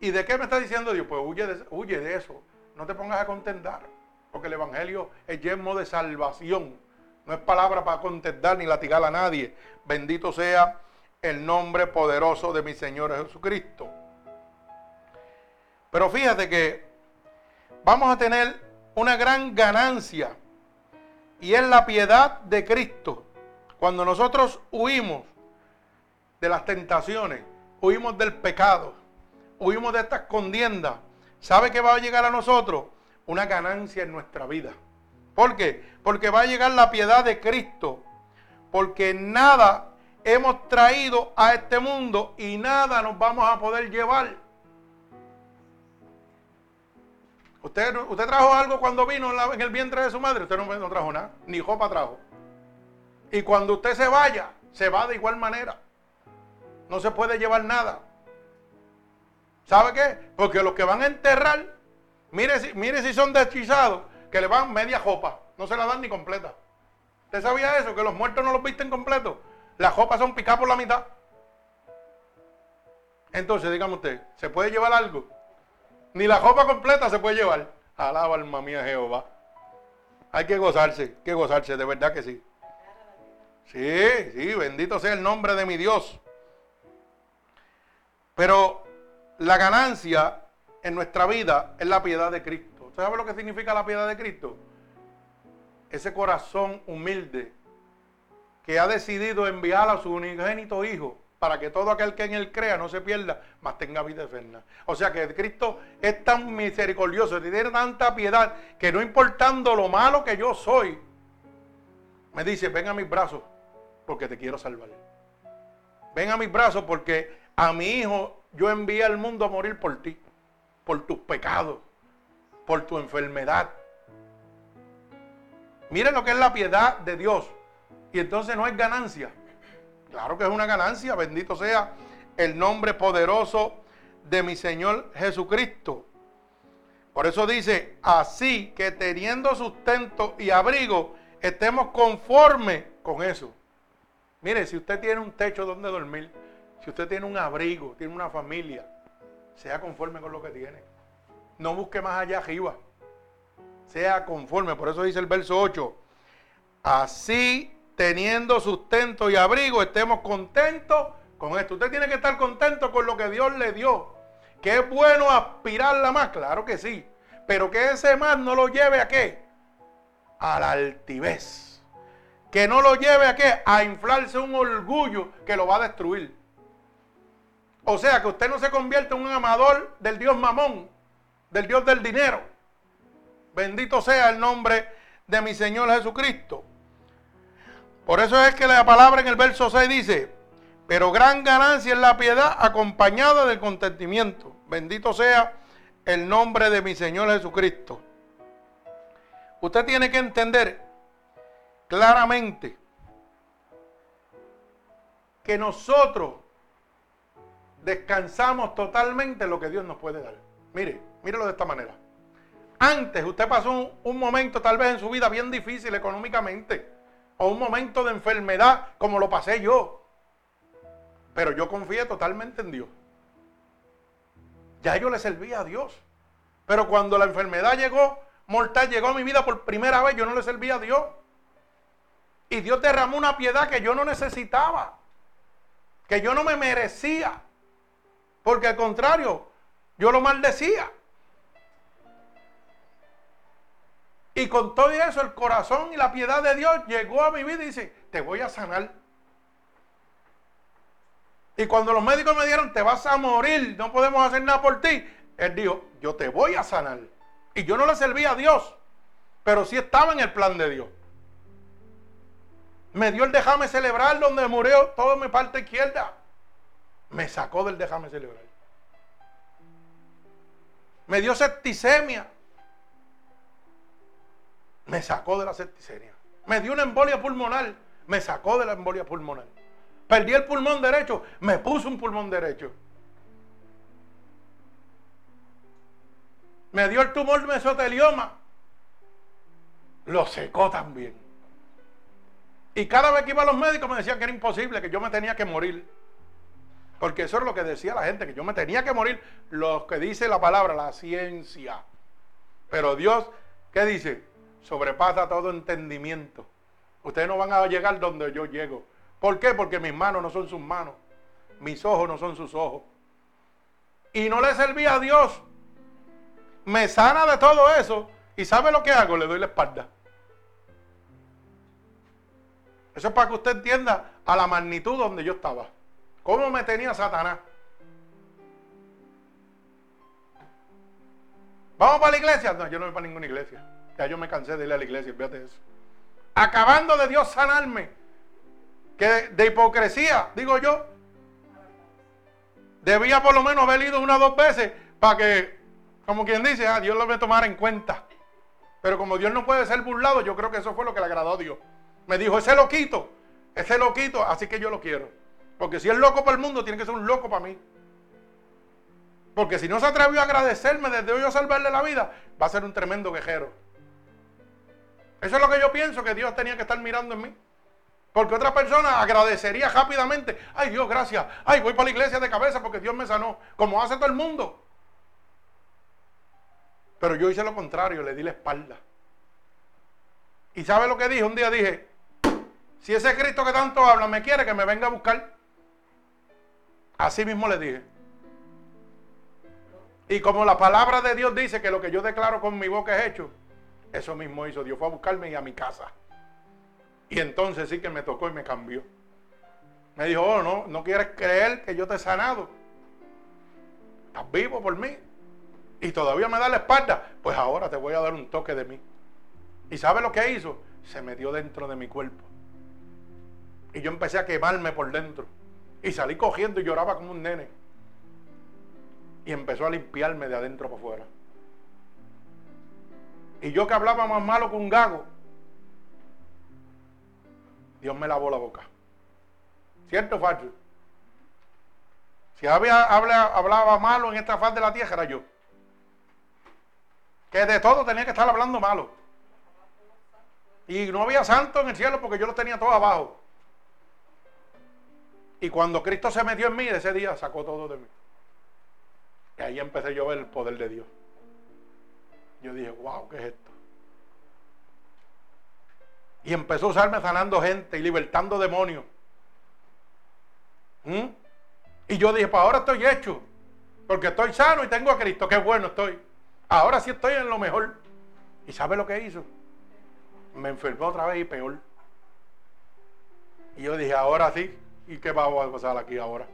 ¿Y de qué me está diciendo Dios? Pues huye de, huye de eso. No te pongas a contendar. Porque el Evangelio es yermo de salvación. No es palabra para contestar ni latigar a nadie. Bendito sea el nombre poderoso de mi Señor Jesucristo. Pero fíjate que vamos a tener una gran ganancia y es la piedad de Cristo. Cuando nosotros huimos de las tentaciones, huimos del pecado, huimos de estas contiendas, ¿sabe qué va a llegar a nosotros? Una ganancia en nuestra vida. ¿Por qué? Porque va a llegar la piedad de Cristo. Porque nada hemos traído a este mundo y nada nos vamos a poder llevar. ¿Usted, usted trajo algo cuando vino en el vientre de su madre? Usted no, no trajo nada, ni jopa trajo. Y cuando usted se vaya, se va de igual manera. No se puede llevar nada. ¿Sabe qué? Porque los que van a enterrar, mire, mire si son deschizados, que le van media jopa, no se la dan ni completa. ¿Usted sabía eso? Que los muertos no los visten completos. Las jopas son picadas por la mitad. Entonces, dígame usted, ¿se puede llevar algo? Ni la jopa completa se puede llevar. Alaba alma mía Jehová. Hay que gozarse, que gozarse, de verdad que sí. Sí, sí, bendito sea el nombre de mi Dios. Pero la ganancia en nuestra vida es la piedad de Cristo. ¿Usted sabe lo que significa la piedad de Cristo? Ese corazón humilde que ha decidido enviar a su unigénito Hijo para que todo aquel que en él crea no se pierda, mas tenga vida eterna. O sea que Cristo es tan misericordioso, tiene tanta piedad, que no importando lo malo que yo soy, me dice, ven a mis brazos, porque te quiero salvar. Ven a mis brazos porque a mi hijo yo envié al mundo a morir por ti, por tus pecados por tu enfermedad. Miren lo que es la piedad de Dios. Y entonces no es ganancia. Claro que es una ganancia. Bendito sea el nombre poderoso de mi Señor Jesucristo. Por eso dice, así que teniendo sustento y abrigo, estemos conformes con eso. Mire, si usted tiene un techo donde dormir, si usted tiene un abrigo, tiene una familia, sea conforme con lo que tiene. No busque más allá arriba. Sea conforme. Por eso dice el verso 8. Así teniendo sustento y abrigo, estemos contentos con esto. Usted tiene que estar contento con lo que Dios le dio. Que es bueno aspirarla más, claro que sí. Pero que ese más no lo lleve a qué? A la altivez. Que no lo lleve a qué? A inflarse un orgullo que lo va a destruir. O sea, que usted no se convierte en un amador del Dios mamón, del Dios del dinero. Bendito sea el nombre de mi Señor Jesucristo. Por eso es que la palabra en el verso 6 dice, pero gran ganancia es la piedad acompañada del contentimiento. Bendito sea el nombre de mi Señor Jesucristo. Usted tiene que entender claramente que nosotros descansamos totalmente en lo que Dios nos puede dar. Mire, mírelo de esta manera. Antes usted pasó un, momento tal vez en su vida bien difícil económicamente, o un momento de enfermedad como lo pasé yo. Pero yo confié totalmente en Dios. Ya yo le servía a Dios. Pero cuando la enfermedad llegó, mortal, llegó a mi vida por primera vez, yo no le servía a Dios. Y Dios derramó una piedad que yo no necesitaba, que yo no me merecía. Porque al contrario, yo lo maldecía. Y con todo eso, el corazón y la piedad de Dios llegó a mi vida y dice, te voy a sanar. Y cuando los médicos me dieron, te vas a morir, no podemos hacer nada por ti, él dijo, yo te voy a sanar. Y yo no le servía a Dios, pero sí estaba en el plan de Dios. Me dio el déjame celebrar donde murió toda mi parte izquierda. Me sacó del déjame celebrar. Me dio septicemia. Me sacó de la septicemia. Me dio una embolia pulmonar. Me sacó de la embolia pulmonar. Perdí el pulmón derecho, me puso un pulmón derecho. Me dio el tumor mesotelioma, lo secó también. Y cada vez que iba a los médicos me decían que era imposible, que yo me tenía que morir. Porque eso es lo que decía la gente, que yo me tenía que morir. Lo que dice la palabra, la ciencia. Pero Dios, ¿qué dice? Sobrepasa todo entendimiento. Ustedes no van a llegar donde yo llego. ¿Por qué? Porque mis manos no son sus manos. Mis ojos no son sus ojos. Y no le servía a Dios. Me sana de todo eso. ¿Y sabe lo que hago? Le doy la espalda. Eso es para que usted entienda a la magnitud donde yo estaba. ¿Cómo me tenía Satanás? ¿Vamos para la iglesia? No, yo no voy para ninguna iglesia. Ya yo me cansé de ir a la iglesia, fíjate eso. Acabando de Dios sanarme que de hipocresía, digo yo, debía por lo menos haber ido una o dos veces para que, como quien dice, ah, Dios lo me tomara en cuenta. Pero como Dios no puede ser burlado, yo creo que eso fue lo que le agradó a Dios. Me dijo, ese loquito, ese loquito, así que yo lo quiero. Porque si es loco para el mundo, tiene que ser un loco para mí. Porque si no se atrevió a agradecerme desde hoy a salvarle la vida, va a ser un tremendo quejero. Eso es lo que yo pienso que Dios tenía que estar mirando en mí. Porque otra persona agradecería rápidamente. Ay Dios, gracias. Ay, voy para la iglesia de cabeza porque Dios me sanó. Como hace todo el mundo. Pero yo hice lo contrario, le di la espalda. ¿Y sabe lo que dije? Un día dije, si ese Cristo que tanto habla me quiere que me venga a buscar. Así mismo le dije. Y como la palabra de Dios dice que lo que yo declaro con mi boca es hecho, eso mismo hizo. Dios fue a buscarme y a mi casa. Y entonces sí que me tocó y me cambió. Me dijo, oh, no, no quieres creer que yo te he sanado. Estás vivo por mí. Y todavía me da la espalda. Pues ahora te voy a dar un toque de mí. ¿Y sabe lo que hizo? Se metió dentro de mi cuerpo. Y yo empecé a quemarme por dentro. Y salí cogiendo y lloraba como un nene. Y empezó a limpiarme de adentro para afuera. Y yo que hablaba más malo que un gago, Dios me lavó la boca. ¿Cierto o falso? Si había, hablaba malo en esta faz de la tierra, era yo. Que de todo tenía que estar hablando malo. Y no había santo en el cielo porque yo lo tenía todo abajo. Y cuando Cristo se metió en mí, ese día sacó todo de mí. Y ahí empecé yo a ver el poder de Dios. Yo dije, wow, ¿qué es esto? Y empezó a usarme sanando gente y libertando demonios. ¿Mm? Y yo dije, pues ahora estoy hecho. Porque estoy sano y tengo a Cristo. Qué bueno estoy. Ahora sí estoy en lo mejor. ¿Y sabe lo que hizo? Me enfermó otra vez y peor. Y yo dije, ahora sí. ¿Y qué vamos a pasar aquí ahora?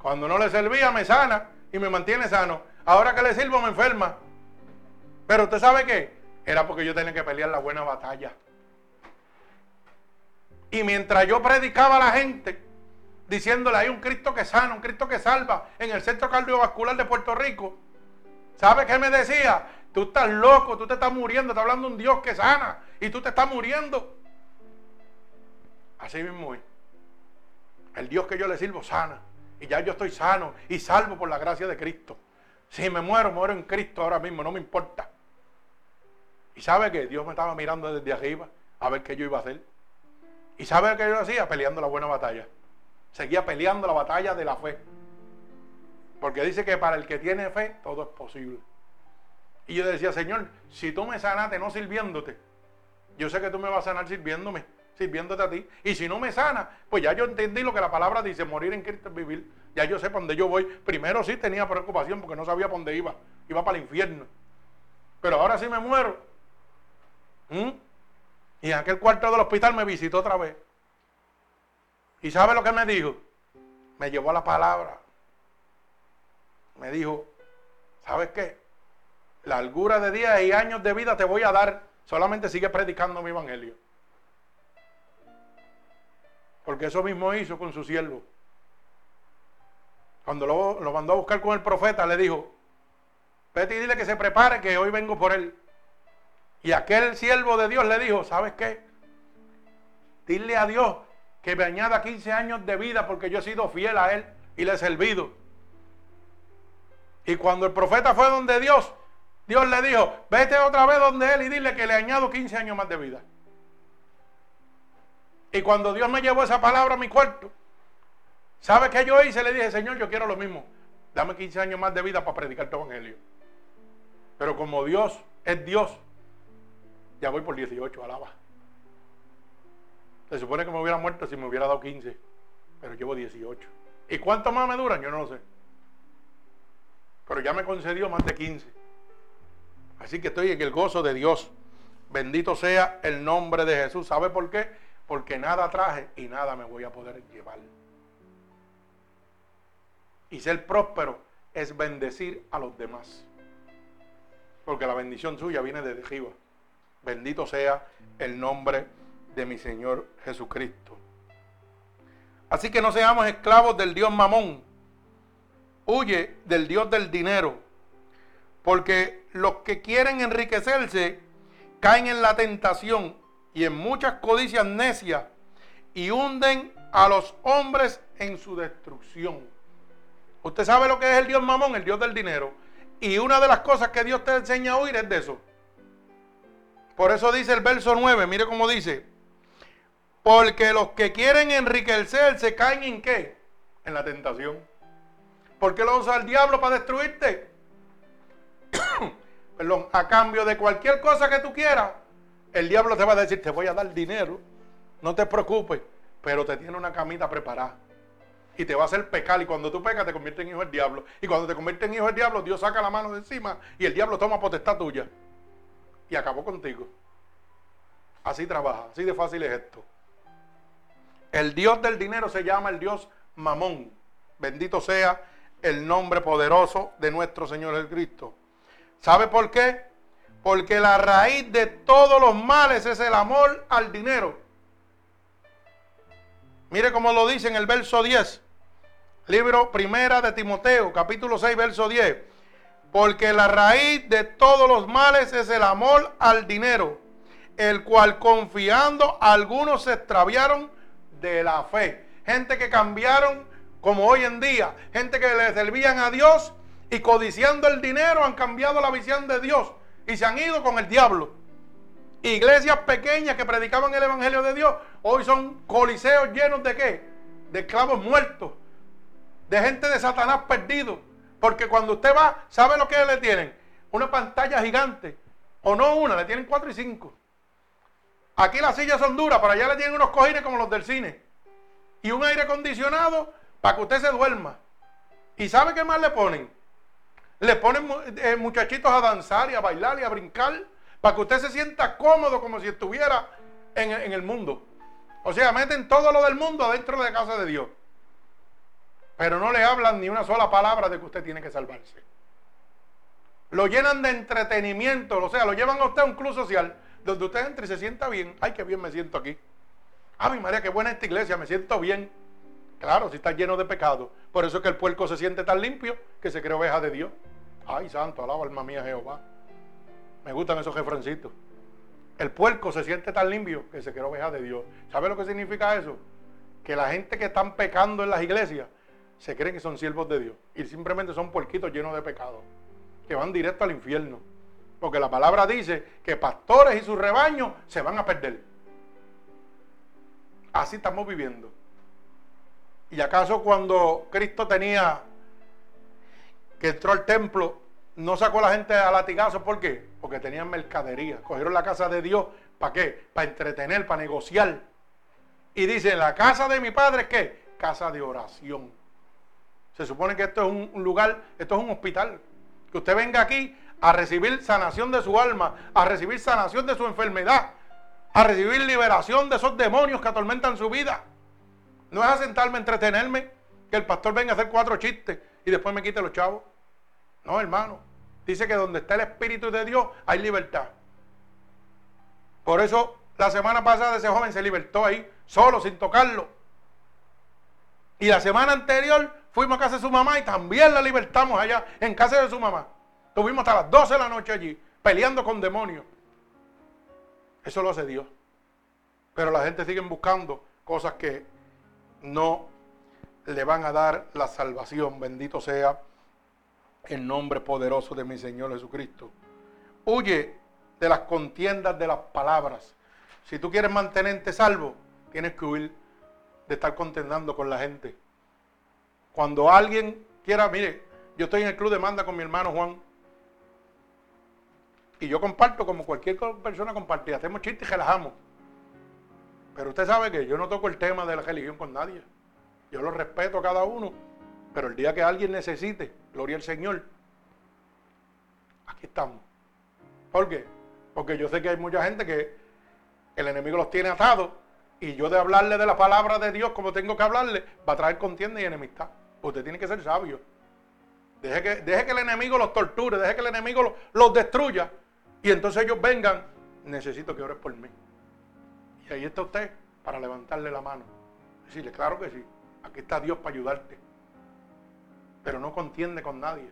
Cuando no le servía, me sana y me mantiene sano. Ahora que le sirvo, me enferma. Pero usted sabe qué? Era porque yo tenía que pelear la buena batalla. Y mientras yo predicaba a la gente, diciéndole, hay un Cristo que sana, un Cristo que salva en el Centro Cardiovascular de Puerto Rico, ¿sabe qué me decía? Tú estás loco, tú te estás muriendo, está hablando un Dios que sana y tú te estás muriendo. Así mismo es. El Dios que yo le sirvo sana. Y ya yo estoy sano y salvo por la gracia de Cristo. Si me muero, muero en Cristo ahora mismo, no me importa. Y sabe que Dios me estaba mirando desde arriba a ver qué yo iba a hacer. ¿Y sabe qué yo hacía? Peleando la buena batalla. seguía peleando la batalla de la fe. Porque dice que para el que tiene fe todo es posible. Y yo decía, Señor, si tú me sanaste no sirviéndote, yo sé que tú me vas a sanar sirviéndome, sirviéndote a ti. Y si no me sana, pues ya yo entendí lo que la palabra dice, morir en Cristo es vivir. Ya yo sé para dónde yo voy. Primero sí tenía preocupación porque no sabía para dónde iba. Iba para el infierno. Pero ahora sí me muero. ¿Mm? Y en aquel cuarto del hospital me visitó otra vez. ¿Y sabe lo que me dijo? Me llevó a la palabra. Me dijo, ¿sabes qué? Largura de días y años de vida te voy a dar. Solamente sigue predicando mi evangelio. Porque eso mismo hizo con su siervo. Cuando lo, mandó a buscar con el profeta, le dijo, vete y dile que se prepare, que hoy vengo por él. Y aquel siervo de Dios le dijo, ¿sabes qué? Dile a Dios que me añada 15 años de vida porque yo he sido fiel a Él y le he servido. Y cuando el profeta fue donde Dios, Dios le dijo, vete otra vez donde Él y dile que le añado 15 años más de vida. Y cuando Dios me llevó esa palabra a mi cuarto, ¿sabe qué yo hice? Le dije, Señor, yo quiero lo mismo. Dame 15 años más de vida para predicar tu evangelio. Pero como Dios es Dios, ya voy por 18, alaba. Se supone que me hubiera muerto si me hubiera dado 15, pero llevo 18. ¿Y cuánto más me duran? Yo no lo sé. Pero ya me concedió más de 15. Así que estoy en el gozo de Dios. Bendito sea el nombre de Jesús. ¿Sabe por qué? Porque nada traje y nada me voy a poder llevar. Y ser próspero es bendecir a los demás. Porque la bendición suya viene de arriba. Bendito sea el nombre de mi Señor Jesucristo. Así que no seamos esclavos del Dios mamón. Huye del Dios del dinero. Porque los que quieren enriquecerse caen en la tentación y en muchas codicias necias y hunden a los hombres en su destrucción. Usted sabe lo que es el Dios mamón, el Dios del dinero. Y una de las cosas que Dios te enseña a oír es de eso. Por eso dice el verso 9, mire cómo dice. Porque los que quieren enriquecerse caen en qué? En la tentación. ¿Por qué lo usa el diablo para destruirte? Perdón, a cambio de cualquier cosa que tú quieras, el diablo te va a decir, te voy a dar dinero, no te preocupes, pero te tiene una camita preparada. Y te va a hacer pecar y cuando tú pecas te convierte en hijo del diablo. Y cuando te convierte en hijo del diablo, Dios saca la mano de encima y el diablo toma potestad tuya y acabó contigo. Así trabaja, así de fácil es esto. El Dios del dinero se llama el Dios Mamón. Bendito sea el nombre poderoso de nuestro Señor Jesucristo. ¿Sabe por qué? Porque la raíz de todos los males es el amor al dinero. Mire cómo lo dice en el verso 10. Libro primera de Timoteo, capítulo 6, verso 10. Porque la raíz de todos los males es el amor al dinero, el cual confiando algunos se extraviaron de la fe. Gente que cambiaron como hoy en día, gente que le servían a Dios y codiciando el dinero han cambiado la visión de Dios y se han ido con el diablo. Iglesias pequeñas que predicaban el Evangelio de Dios, hoy son coliseos llenos de qué? De esclavos muertos, de gente de Satanás perdido, porque cuando usted va, ¿sabe lo que le tienen? Una pantalla gigante. O no una, le tienen cuatro y cinco. Aquí las sillas son duras, para allá le tienen unos cojines como los del cine. Y un aire acondicionado para que usted se duerma. ¿Y sabe qué más le ponen? Le ponen eh, muchachitos a danzar y a bailar y a brincar para que usted se sienta cómodo como si estuviera en, el mundo. O sea, meten todo lo del mundo adentro de la casa de Dios pero no le hablan ni una sola palabra de que usted tiene que salvarse. Lo llenan de entretenimiento, o sea, lo llevan a usted a un club social donde usted entra y se sienta bien. Ay, qué bien me siento aquí. Ay, María, qué buena esta iglesia, me siento bien. Claro, si está lleno de pecado. Por eso es que el puerco se siente tan limpio que se cree oveja de Dios. Ay, santo, alaba alma mía Jehová. Me gustan esos jefrancitos. El puerco se siente tan limpio que se cree oveja de Dios. ¿Sabe lo que significa eso? Que la gente que están pecando en las iglesias se creen que son siervos de Dios y simplemente son puerquitos llenos de pecado, que van directo al infierno. Porque la palabra dice que pastores y sus rebaños se van a perder. Así estamos viviendo. ¿Y acaso cuando Cristo tenía que entró al templo, no sacó a la gente a latigazos? ¿Por qué? Porque tenían mercadería. Cogieron la casa de Dios, ¿para qué? Para entretener, para negociar. Y dice, la casa de mi padre, ¿qué? Casa de oración. Se supone que esto es un lugar, esto es un hospital. Que usted venga aquí a recibir sanación de su alma, a recibir sanación de su enfermedad, a recibir liberación de esos demonios que atormentan su vida. No es a sentarme a entretenerme, que el pastor venga a hacer cuatro chistes y después me quite los chavos. No, hermano. Dice que donde está el Espíritu de Dios hay libertad. Por eso la semana pasada ese joven se libertó ahí, solo, sin tocarlo. Y la semana anterior fuimos a casa de su mamá y también la libertamos allá, en casa de su mamá. Estuvimos hasta las 12 de la noche allí, peleando con demonios. Eso lo hace Dios. Pero la gente sigue buscando cosas que no le van a dar la salvación. Bendito sea el nombre poderoso de mi Señor Jesucristo. Huye de las contiendas de las palabras. Si tú quieres mantenerte salvo, tienes que huir de estar contendando con la gente. Cuando alguien quiera, mire, yo estoy en el club de manda con mi hermano Juan. Y yo comparto como cualquier persona comparte. Hacemos chistes y relajamos. Pero usted sabe que yo no toco el tema de la religión con nadie. Yo lo respeto a cada uno. Pero el día que alguien necesite, gloria al Señor, aquí estamos. ¿Por qué? Porque yo sé que hay mucha gente que el enemigo los tiene atados y yo de hablarle de la palabra de Dios como tengo que hablarle, va a traer contienda y enemistad. Usted tiene que ser sabio. Deje que, deje que el enemigo los torture, deje que el enemigo los destruya y entonces ellos vengan, necesito que ores por mí. Y ahí está usted para levantarle la mano. Decirle, claro que sí, aquí está Dios para ayudarte. Pero no contiende con nadie.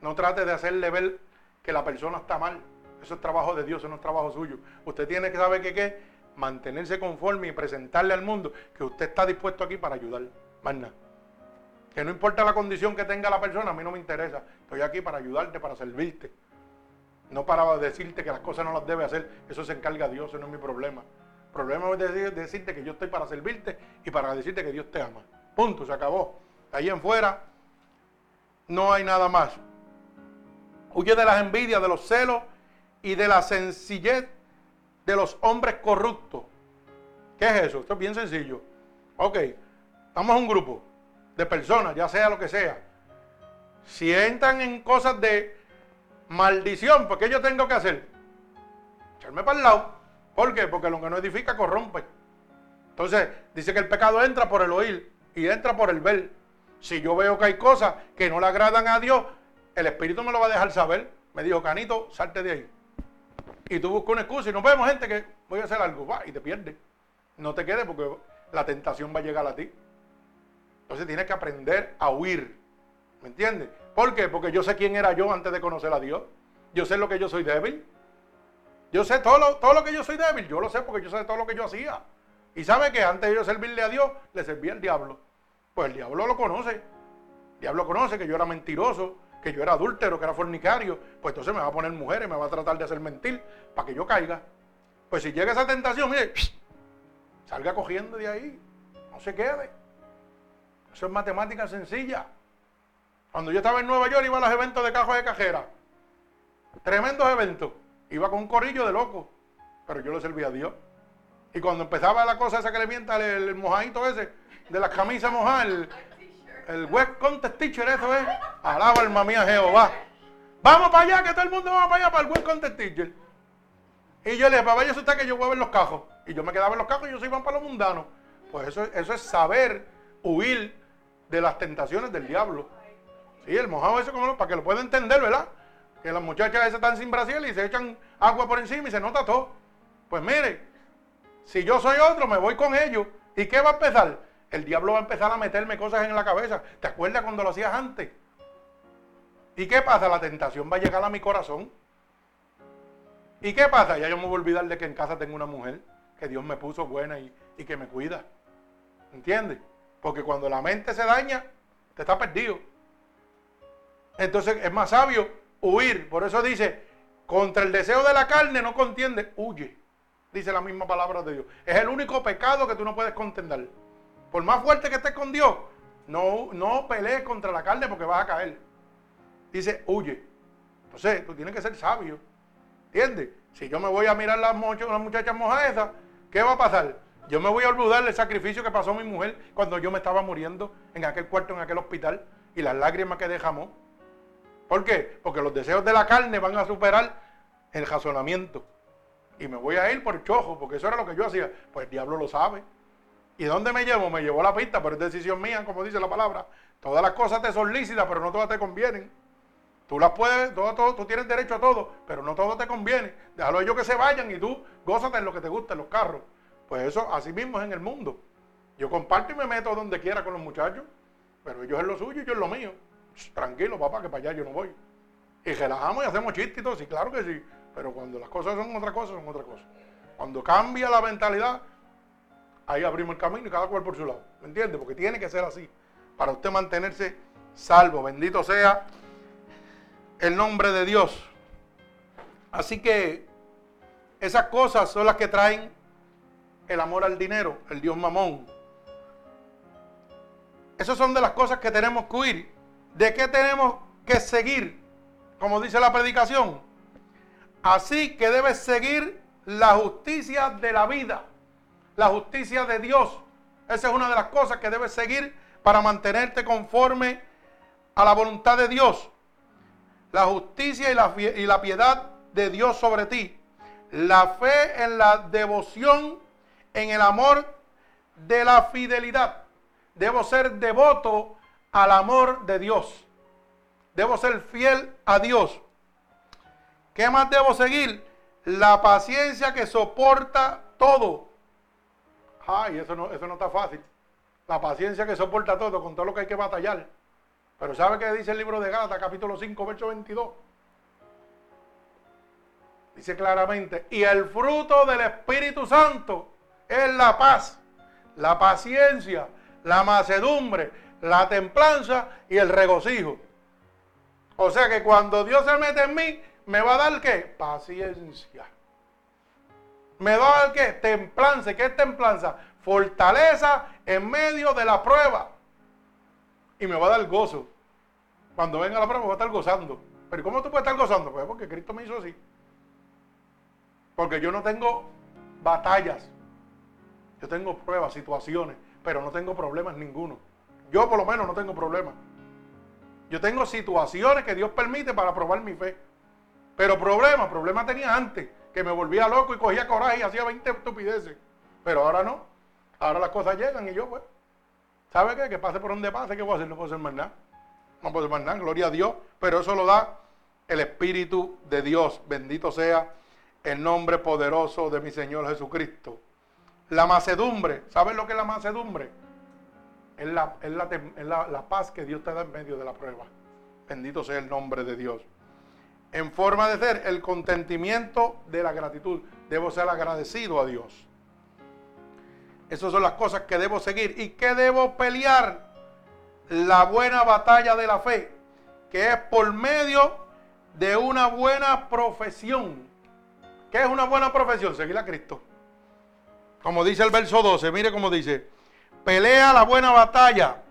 No trate de hacerle ver que la persona está mal. Eso es trabajo de Dios, eso no es trabajo suyo. Usted tiene que saber que qué, mantenerse conforme y presentarle al mundo que usted está dispuesto aquí para ayudar. Más. Que no importa la condición que tenga la persona, a mí no me interesa. Estoy aquí para ayudarte, para servirte. No para decirte que las cosas no las debe hacer, eso se encarga Dios, eso no es mi problema. El problema es decirte que yo estoy para servirte y para decirte que Dios te ama. Punto, se acabó. Ahí en fuera no hay nada más. Huye de las envidias, de los celos y de la sencillez de los hombres corruptos. ¿Qué es eso? Esto es bien sencillo. Ok, estamos en un grupo de personas, ya sea lo que sea. Si entran en cosas de maldición, ¿por qué yo tengo que hacer? Echarme para el lado. ¿Por qué? Porque lo que no edifica corrompe. Entonces, dice que el pecado entra por el oír y entra por el ver. Si yo veo que hay cosas que no le agradan a Dios, el Espíritu me lo va a dejar saber. Me dijo, Canito, salte de ahí. Y tú buscas una excusa y nos vemos gente que voy a hacer algo, va, y te pierdes. No te quedes porque la tentación va a llegar a ti. Entonces tienes que aprender a huir. ¿Me entiendes? ¿Por qué? Porque yo sé quién era yo antes de conocer a Dios. Yo sé lo que yo soy débil. Yo sé todo lo, todo lo que yo soy débil. Yo lo sé porque yo sé todo lo que yo hacía. Y sabe que antes de yo servirle a Dios, le servía al diablo. Pues el diablo lo conoce. El diablo conoce que yo era mentiroso, que yo era adúltero, que era fornicario. Pues entonces me va a poner mujeres, me va a tratar de hacer mentir para que yo caiga. Pues si llega esa tentación, mire, salga cogiendo de ahí. No se quede. Eso es matemática sencilla. Cuando yo estaba en Nueva York iba a los eventos de cajos de cajera. Tremendos eventos. Iba con un corrillo de loco. Pero yo le servía a Dios. Y cuando empezaba la cosa esa que le mienta el, mojadito ese, de las camisas mojadas, el, el West Contest Teacher, eso es. Alaba alma mía Jehová. Vamos para allá, que todo el mundo va para allá, para el West Contest Teacher. Y yo le dije, papá, yo usted que yo voy a ver los cajos. Y yo me quedaba en los cajos y ellos se iban para los mundanos. Pues eso, eso es saber huir de las tentaciones del diablo. Sí, el mojado ese, como para que lo pueda entender, ¿verdad? Que las muchachas esas están sin Brasil y se echan agua por encima y se nota todo. Pues mire, si yo soy otro, me voy con ellos. ¿Y qué va a empezar? El diablo va a empezar a meterme cosas en la cabeza. ¿Te acuerdas cuando lo hacías antes? ¿Y qué pasa? La tentación va a llegar a mi corazón. ¿Y qué pasa? Ya yo me voy a olvidar de que en casa tengo una mujer que Dios me puso buena y, y que me cuida. ¿Entiendes? Porque cuando la mente se daña, te está perdido. Entonces es más sabio huir. Por eso dice, contra el deseo de la carne no contiende, huye. Dice la misma palabra de Dios. Es el único pecado que tú no puedes contender. Por más fuerte que estés con Dios, no, no pelees contra la carne porque vas a caer. Dice, huye. Entonces, tú tienes que ser sabio. ¿Entiendes? Si yo me voy a mirar las, las muchachas mojadas esas, ¿qué va a pasar? Yo me voy a olvidar del sacrificio que pasó mi mujer cuando yo me estaba muriendo en aquel cuarto, en aquel hospital, y las lágrimas que dejamos. ¿Por qué? Porque los deseos de la carne van a superar el razonamiento. Y me voy a ir por chojo, porque eso era lo que yo hacía. Pues el diablo lo sabe. ¿Y dónde me llevo? Me llevó la pista, pero es decisión mía, como dice la palabra. Todas las cosas te son lícitas, pero no todas te convienen. Tú las puedes, todo, todo, tú tienes derecho a todo, pero no todo te conviene. Déjalo a ellos que se vayan y tú gózate en lo que te gusta, en los carros. Pues eso así mismo es en el mundo. Yo comparto y me meto donde quiera con los muchachos, pero ellos es lo suyo y yo es lo mío. Tranquilo, papá, que para allá yo no voy. Y relajamos y hacemos chistes y todo, sí, claro que sí. Pero cuando las cosas son otra cosa, son otra cosa. Cuando cambia la mentalidad, ahí abrimos el camino y cada cual por su lado. ¿Me entiende? Porque tiene que ser así. Para usted mantenerse salvo. Bendito sea el nombre de Dios. Así que esas cosas son las que traen el amor al dinero, el Dios mamón. Esas son de las cosas que tenemos que huir. ¿De qué tenemos que seguir? Como dice la predicación. Así que debes seguir la justicia de la vida, la justicia de Dios. Esa es una de las cosas que debes seguir para mantenerte conforme a la voluntad de Dios la justicia y la, y la piedad de Dios sobre ti, la fe en la devoción, en el amor de la fidelidad. Debo ser devoto al amor de Dios. Debo ser fiel a Dios. ¿Qué más debo seguir? La paciencia que soporta todo. Ay, eso no, eso no está fácil. La paciencia que soporta todo, con todo lo que hay que batallar. Pero ¿sabe qué dice el libro de Gálatas, capítulo 5, verso 22? Dice claramente, y el fruto del Espíritu Santo es la paz, la paciencia, la macedumbre, la templanza y el regocijo. O sea que cuando Dios se mete en mí, me va a dar qué? Paciencia. Me va a dar qué? Templanza. ¿Qué es templanza? Fortaleza en medio de la prueba y me va a dar gozo. Cuando venga la prueba, voy a estar gozando. Pero ¿cómo tú puedes estar gozando? Pues porque Cristo me hizo así. Porque yo no tengo batallas. Yo tengo pruebas, situaciones, pero no tengo problemas ninguno. Yo por lo menos no tengo problemas. Yo tengo situaciones que Dios permite para probar mi fe. Pero problemas, problemas tenía antes, que me volvía loco y cogía coraje y hacía 20 estupideces. Pero ahora no. Ahora las cosas llegan y yo pues ¿Sabe qué? Que pase por donde pase, ¿qué voy a hacer? No puedo hacer más nada. No puedo hacer más nada, gloria a Dios. Pero eso lo da el Espíritu de Dios. Bendito sea el nombre poderoso de mi Señor Jesucristo. La macedumbre, ¿sabes lo que es la macedumbre? Es, la, la, paz que Dios te da en medio de la prueba. Bendito sea el nombre de Dios. En forma de ser, el contentimiento de la gratitud. Debo ser agradecido a Dios. Esas son las cosas que debo seguir. ¿Y qué debo pelear? La buena batalla de la fe, que es por medio de una buena profesión. ¿Qué es una buena profesión? Seguir a Cristo. Como dice el verso 12, mire cómo dice, pelea la buena batalla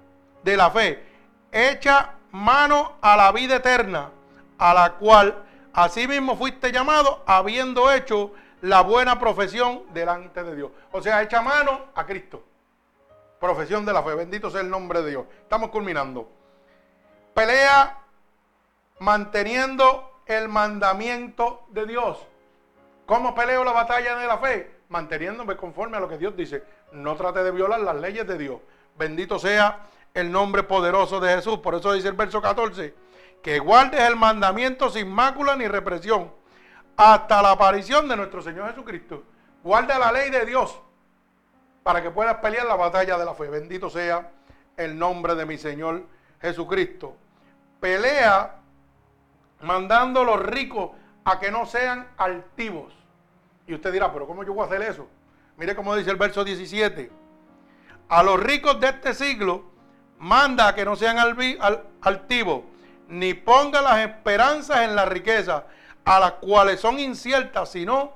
de la fe, echa mano a la vida eterna, a la cual asimismo fuiste llamado, habiendo hecho la buena profesión delante de Dios. O sea, echa mano a Cristo. Profesión de la fe. Bendito sea el nombre de Dios. Estamos culminando. Pelea manteniendo el mandamiento de Dios. ¿Cómo peleo la batalla de la fe? Manteniéndome conforme a lo que Dios dice. No trate de violar las leyes de Dios. Bendito sea el nombre poderoso de Jesús. Por eso dice el verso 14. Que guardes el mandamiento sin mácula ni represión hasta la aparición de nuestro Señor Jesucristo. Guarda la ley de Dios para que puedas pelear la batalla de la fe. Bendito sea el nombre de mi Señor Jesucristo. Pelea mandando a los ricos a que no sean altivos. Y usted dirá, pero ¿cómo yo voy a hacer eso? Mire cómo dice el verso 17. A los ricos de este siglo manda que no sean altivos, ni ponga las esperanzas en la riqueza, a las cuales son inciertas, sino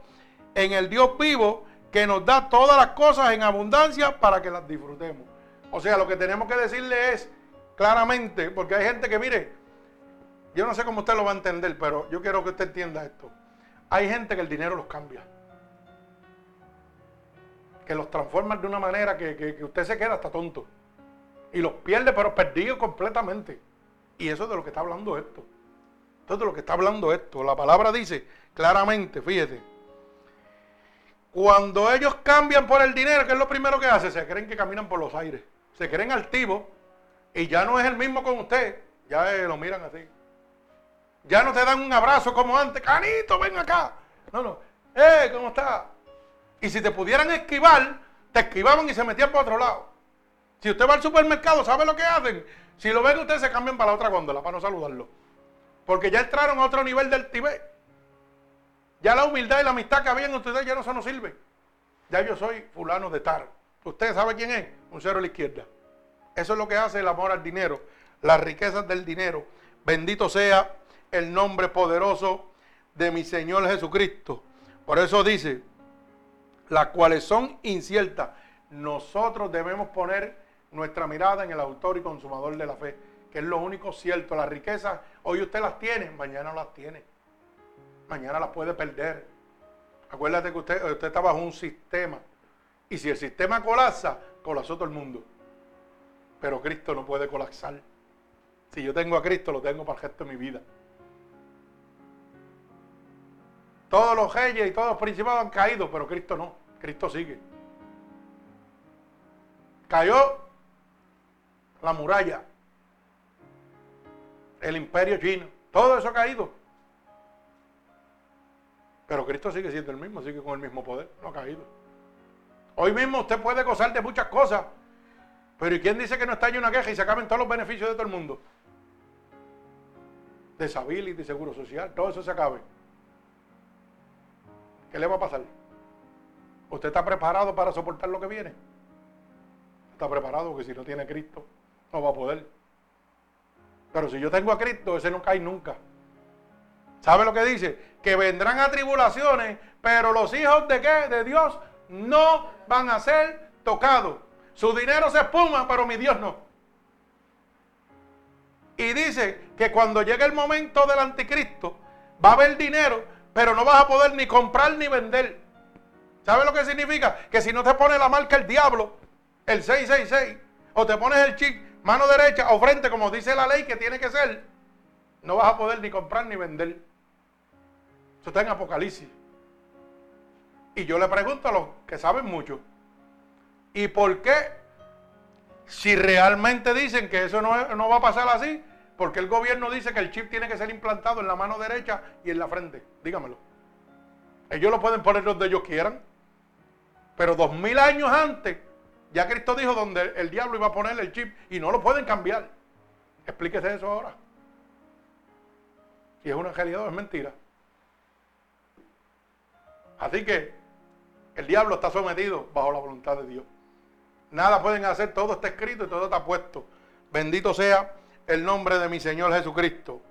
en el Dios vivo que nos da todas las cosas en abundancia para que las disfrutemos. O sea, lo que tenemos que decirle es claramente, porque hay gente que, mire, yo no sé cómo usted lo va a entender, pero yo quiero que usted entienda esto. Hay gente que el dinero los cambia. Que los transforma de una manera que, usted se queda hasta tonto. Y los pierde, pero perdido completamente. Y eso es de lo que está hablando esto. Esto es de lo que está hablando esto. La palabra dice claramente, fíjate. Cuando ellos cambian por el dinero, ¿qué es lo primero que hacen? Se creen que caminan por los aires. Se creen altivos y ya no es el mismo con usted. Ya eh, lo miran así. Ya no te dan un abrazo como antes. Canito, ven acá. No, no. ¡Eh, cómo está! Y si te pudieran esquivar, te esquivaban y se metían por otro lado. Si usted va al supermercado, ¿sabe lo que hacen? Si lo ven, ustedes se cambian para la otra góndola para no saludarlo. Porque ya entraron a otro nivel del Tibet. Ya la humildad y la amistad que había en ustedes ya no se nos sirve. Ya yo soy fulano de tal. ¿Usted sabe quién es? Un cero a la izquierda. Eso es lo que hace el amor al dinero. Las riquezas del dinero. Bendito sea el nombre poderoso de mi Señor Jesucristo. Por eso dice, las cuales son inciertas. Nosotros debemos poner nuestra mirada en el autor y consumador de la fe, que es lo único cierto. Las riquezas, hoy usted las tiene, mañana no las tiene. Mañana las puede perder. Acuérdate que usted, está bajo un sistema. Y si el sistema colapsa, colapsó todo el mundo. Pero Cristo no puede colapsar. Si yo tengo a Cristo, lo tengo para el resto de mi vida. Todos los reyes y todos los principados han caído, pero Cristo no. Cristo sigue. Cayó la muralla, el imperio chino, todo eso ha caído. Pero Cristo sigue siendo el mismo, sigue con el mismo poder, no ha caído. Hoy mismo usted puede gozar de muchas cosas, pero ¿y quién dice que no está en una queja y se acaben todos los beneficios de todo el mundo? Disability, seguro social, todo eso se acabe. ¿Qué le va a pasar? ¿Usted está preparado para soportar lo que viene? Está preparado porque si no tiene Cristo, no va a poder. Pero si yo tengo a Cristo, ese no cae nunca. ¿Sabe lo que dice? Que vendrán a tribulaciones, pero los hijos de qué? De Dios no van a ser tocados. Su dinero se espuma, pero mi Dios no. Y dice que cuando llegue el momento del anticristo, va a haber dinero, pero no vas a poder ni comprar ni vender. ¿Sabes lo que significa? Que si no te pone la marca el diablo, el 666, o te pones el chip mano derecha o frente, como dice la ley que tiene que ser, no vas a poder ni comprar ni vender. Eso está en Apocalipsis. Y yo le pregunto a los que saben mucho, ¿y por qué? Si realmente dicen que eso no, no va a pasar así, porque el gobierno dice que el chip tiene que ser implantado en la mano derecha y en la frente. Dígamelo. Ellos lo pueden poner donde ellos quieran. Pero dos mil años antes, ya Cristo dijo donde el diablo iba a poner el chip y no lo pueden cambiar. Explíquese eso ahora. Si es una realidad es mentira. Así que el diablo está sometido bajo la voluntad de Dios. Nada pueden hacer, todo está escrito y todo está puesto. Bendito sea el nombre de mi Señor Jesucristo.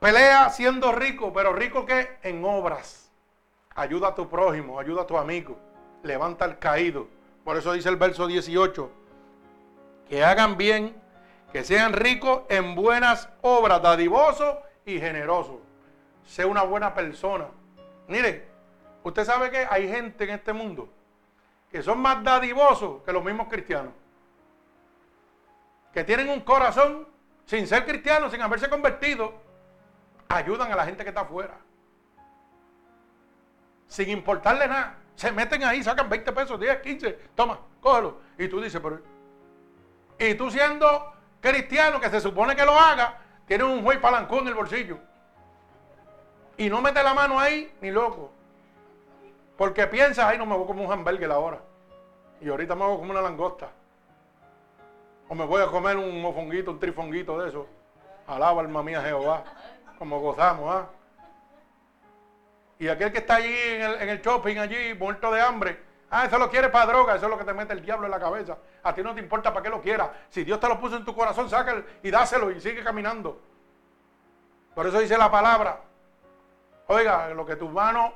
Pelea siendo rico, pero rico que en obras. Ayuda a tu prójimo, ayuda a tu amigo, levanta al caído. Por eso dice el verso 18, que hagan bien, que sean ricos en buenas obras, dadivosos y generosos. Sé una buena persona. Mire, usted sabe que hay gente en este mundo que son más dadivosos que los mismos cristianos que tienen un corazón sin ser cristianos, sin haberse convertido, ayudan a la gente que está afuera. Sin importarle nada. Se meten ahí, sacan 20 pesos, 10, 15, toma, cógelo. Y tú dices, pero... Y tú siendo cristiano, que se supone que lo haga, tienes un juez palancón en el bolsillo. Y no mete la mano ahí, ni loco. Porque piensas, ay, no me voy como un hamburger ahora. Y ahorita me hago como una langosta. O me voy a comer un mofonguito, un trifonguito de eso. Alaba alma mía Jehová. Como gozamos, ¿ah? Y aquel que está allí en el, en el shopping, allí, muerto de hambre. Ah, eso lo quiere para droga, eso es lo que te mete el diablo en la cabeza. A ti no te importa para qué lo quieras. Si Dios te lo puso en tu corazón, sácalo y dáselo y sigue caminando. Por eso dice la palabra. Oiga, lo que tu mano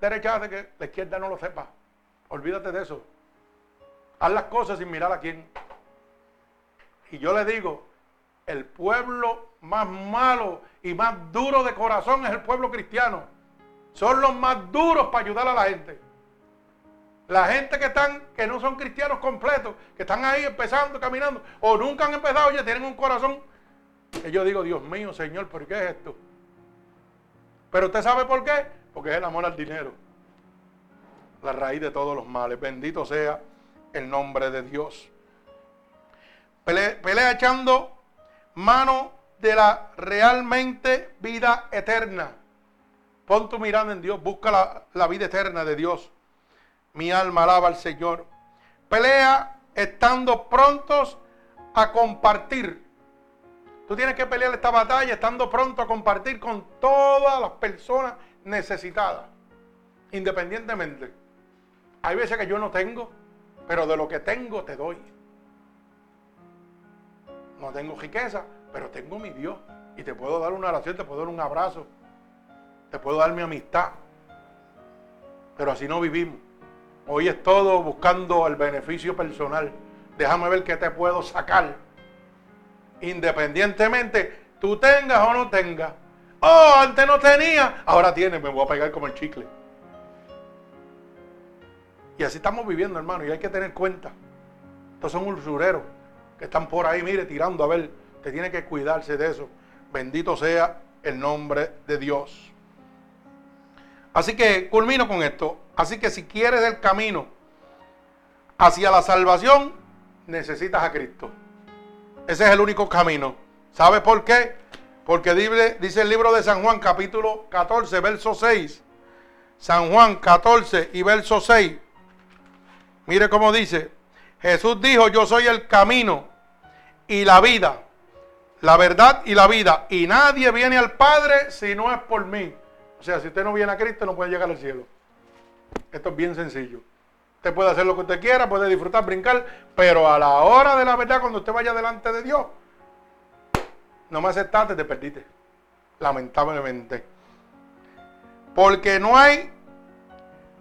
derecha hace que la izquierda no lo sepa. Olvídate de eso. Haz las cosas sin mirar a quién. Y yo le digo, el pueblo más malo y más duro de corazón es el pueblo cristiano. Son los más duros para ayudar a la gente. La gente que están, que no son cristianos completos, que están ahí empezando, caminando, o nunca han empezado, oye, tienen un corazón. Que yo digo, Dios mío, Señor, ¿por qué es esto? Pero usted sabe por qué? Porque es el amor al dinero. La raíz de todos los males. Bendito sea el nombre de Dios. Pelea, echando mano de la realmente vida eterna. Pon tu mirada en Dios, busca la, la vida eterna de Dios. Mi alma alaba al Señor. Pelea estando prontos a compartir. Tú tienes que pelear esta batalla estando pronto a compartir con todas las personas necesitadas, independientemente. Hay veces que yo no tengo, pero de lo que tengo te doy. No tengo riqueza, pero tengo mi Dios. Y te puedo dar una oración, te puedo dar un abrazo, te puedo dar mi amistad. Pero así no vivimos. Hoy es todo buscando el beneficio personal. Déjame ver qué te puedo sacar. Independientemente tú tengas o no tengas. Oh, antes no tenía, ahora tiene, me voy a pegar como el chicle. Y así estamos viviendo, hermano, y hay que tener cuenta. Estos son usureros que están por ahí, mire, tirando a ver. Te tiene que cuidarse de eso. Bendito sea el nombre de Dios. Así que culmino con esto. Así que si quieres el camino hacia la salvación, necesitas a Cristo. Ese es el único camino. ¿Sabe por qué? Porque dice el libro de San Juan capítulo 14, verso 6. San Juan 14 y verso 6. Mire cómo dice. Jesús dijo, yo soy el camino y la vida, la verdad y la vida. Y nadie viene al Padre si no es por mí. O sea, si usted no viene a Cristo no puede llegar al cielo. Esto es bien sencillo. Usted puede hacer lo que usted quiera, puede disfrutar, brincar, pero a la hora de la verdad, cuando usted vaya delante de Dios, no me aceptaste, te perdiste. Lamentablemente. Porque no hay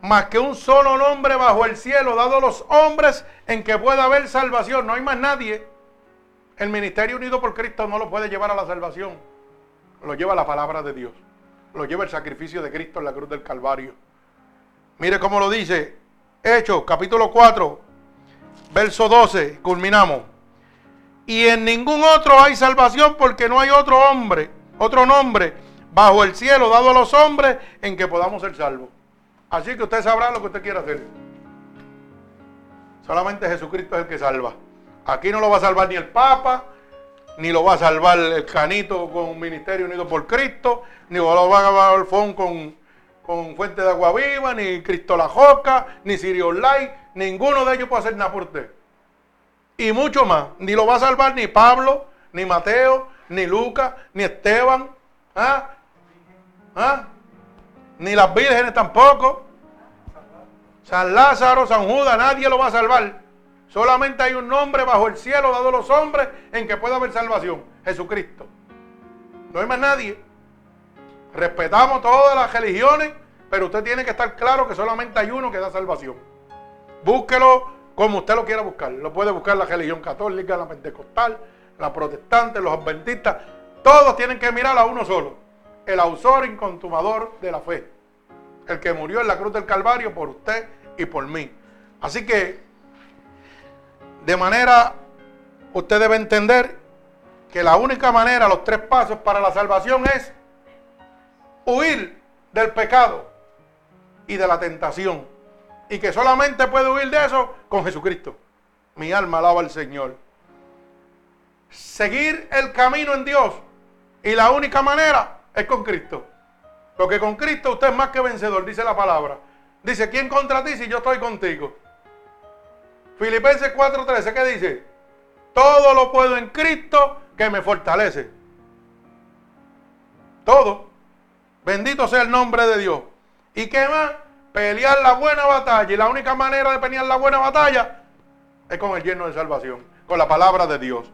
más que un solo nombre bajo el cielo dado a los hombres en que pueda haber salvación. No hay más nadie. El ministerio unido por Cristo no lo puede llevar a la salvación. Lo lleva la palabra de Dios. Lo lleva el sacrificio de Cristo en la cruz del Calvario. Mire cómo lo dice. Hechos, capítulo 4, verso 12. Culminamos. Y en ningún otro hay salvación porque no hay otro hombre, otro nombre bajo el cielo dado a los hombres en que podamos ser salvos. Así que usted sabrá lo que usted quiera hacer. Solamente Jesucristo es el que salva. Aquí no lo va a salvar ni el Papa, ni lo va a salvar el Canito con un Ministerio Unido por Cristo, ni lo va a salvar el FON con, con Fuente de Agua Viva, ni Cristo la Joca, ni Sirio Light. Ninguno de ellos puede hacer nada por usted y mucho más. Ni lo va a salvar ni Pablo, ni Mateo, ni Lucas, ni Esteban, ¿ah? ¿Ah? Ni las vírgenes tampoco. San Lázaro, San Judas, nadie lo va a salvar. Solamente hay un nombre bajo el cielo dado a los hombres en que pueda haber salvación. Jesucristo. No hay más nadie. Respetamos todas las religiones, pero usted tiene que estar claro que solamente hay uno que da salvación. Búsquelo como usted lo quiera buscar. Lo puede buscar la religión católica, la pentecostal, la protestante, los adventistas. Todos tienen que mirar a uno solo. El autor incontumador de la fe. El que murió en la cruz del Calvario por usted y por mí. Así que, de manera, usted debe entender que la única manera, los tres pasos para la salvación es huir del pecado y de la tentación y que solamente puede huir de eso con Jesucristo. Mi alma alaba al Señor. Seguir el camino en Dios y la única manera es con Cristo. Porque con Cristo usted es más que vencedor, dice la palabra. Dice, ¿quién contra ti si yo estoy contigo? Filipenses 4:13, ¿qué dice? Todo lo puedo en Cristo que me fortalece. Todo. Bendito sea el nombre de Dios. ¿Y qué más? pelear la buena batalla. Y la única manera de pelear la buena batalla es con el lleno de salvación, con la palabra de Dios.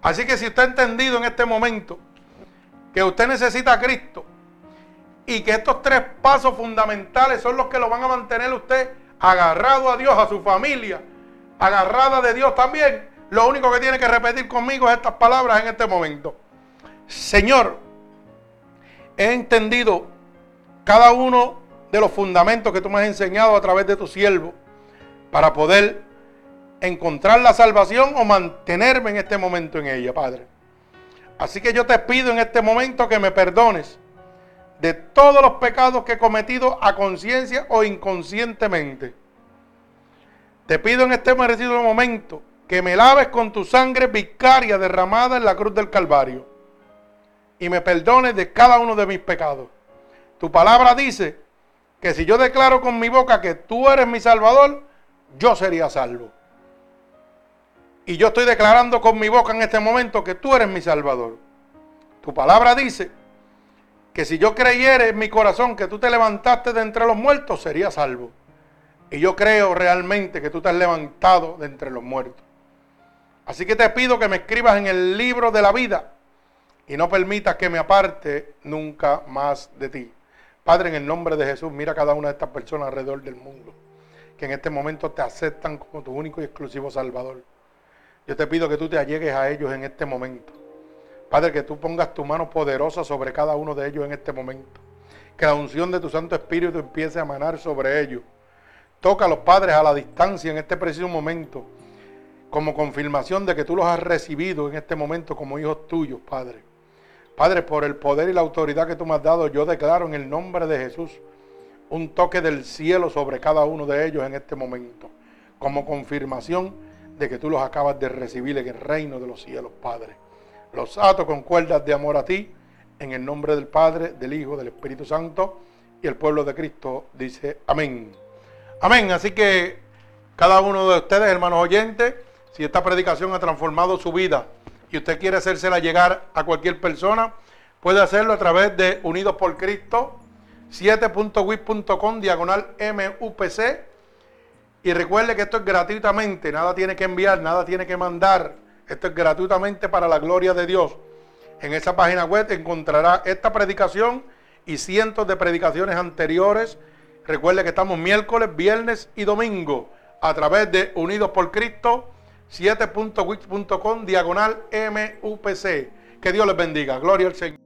Así que si usted ha entendido en este momento que usted necesita a Cristo y que estos tres pasos fundamentales son los que lo van a mantener usted agarrado a Dios, a su familia, agarrada de Dios también, lo único que tiene que repetir conmigo es estas palabras en este momento. Señor, he entendido cada uno de los fundamentos que tú me has enseñado a través de tu siervo para poder encontrar la salvación o mantenerme en este momento en ella, Padre. Así que yo te pido en este momento que me perdones de todos los pecados que he cometido a conciencia o inconscientemente. Te pido en este merecido momento que me laves con tu sangre vicaria derramada en la cruz del Calvario y me perdones de cada uno de mis pecados. Tu palabra dice que si yo declaro con mi boca que tú eres mi Salvador, yo sería salvo. Y yo estoy declarando con mi boca en este momento que tú eres mi Salvador. Tu palabra dice que si yo creyera en mi corazón que tú te levantaste de entre los muertos, sería salvo. Y yo creo realmente que tú te has levantado de entre los muertos. Así que te pido que me escribas en el libro de la vida y no permitas que me aparte nunca más de ti. Padre, en el nombre de Jesús, mira a cada una de estas personas alrededor del mundo que en este momento te aceptan como tu único y exclusivo Salvador. Yo te pido que tú te allegues a ellos en este momento. Padre, que tú pongas tu mano poderosa sobre cada uno de ellos en este momento. Que la unción de tu Santo Espíritu empiece a manar sobre ellos. Toca a los padres a la distancia en este preciso momento, como confirmación de que tú los has recibido en este momento como hijos tuyos, Padre. Padre, por el poder y la autoridad que tú me has dado, yo declaro en el nombre de Jesús un toque del cielo sobre cada uno de ellos en este momento, como confirmación de que tú los acabas de recibir en el reino de los cielos, Padre. Los ato con cuerdas de amor a ti, en el nombre del Padre, del Hijo, del Espíritu Santo, y el pueblo de Cristo dice amén. Amén. Así que cada uno de ustedes, hermanos oyentes, si esta predicación ha transformado su vida y usted quiere hacérsela llegar a cualquier persona, puede hacerlo a través de Unidos por Cristo, 7.wit.com, diagonal MUPC y recuerde que esto es gratuitamente, nada tiene que enviar, nada tiene que mandar. Esto es gratuitamente para la gloria de Dios. En esa página web encontrará esta predicación y cientos de predicaciones anteriores. Recuerde que estamos miércoles, viernes y domingo a través de Unidos por Cristo 7.wix.com diagonal. Que Dios les bendiga. Gloria al Señor.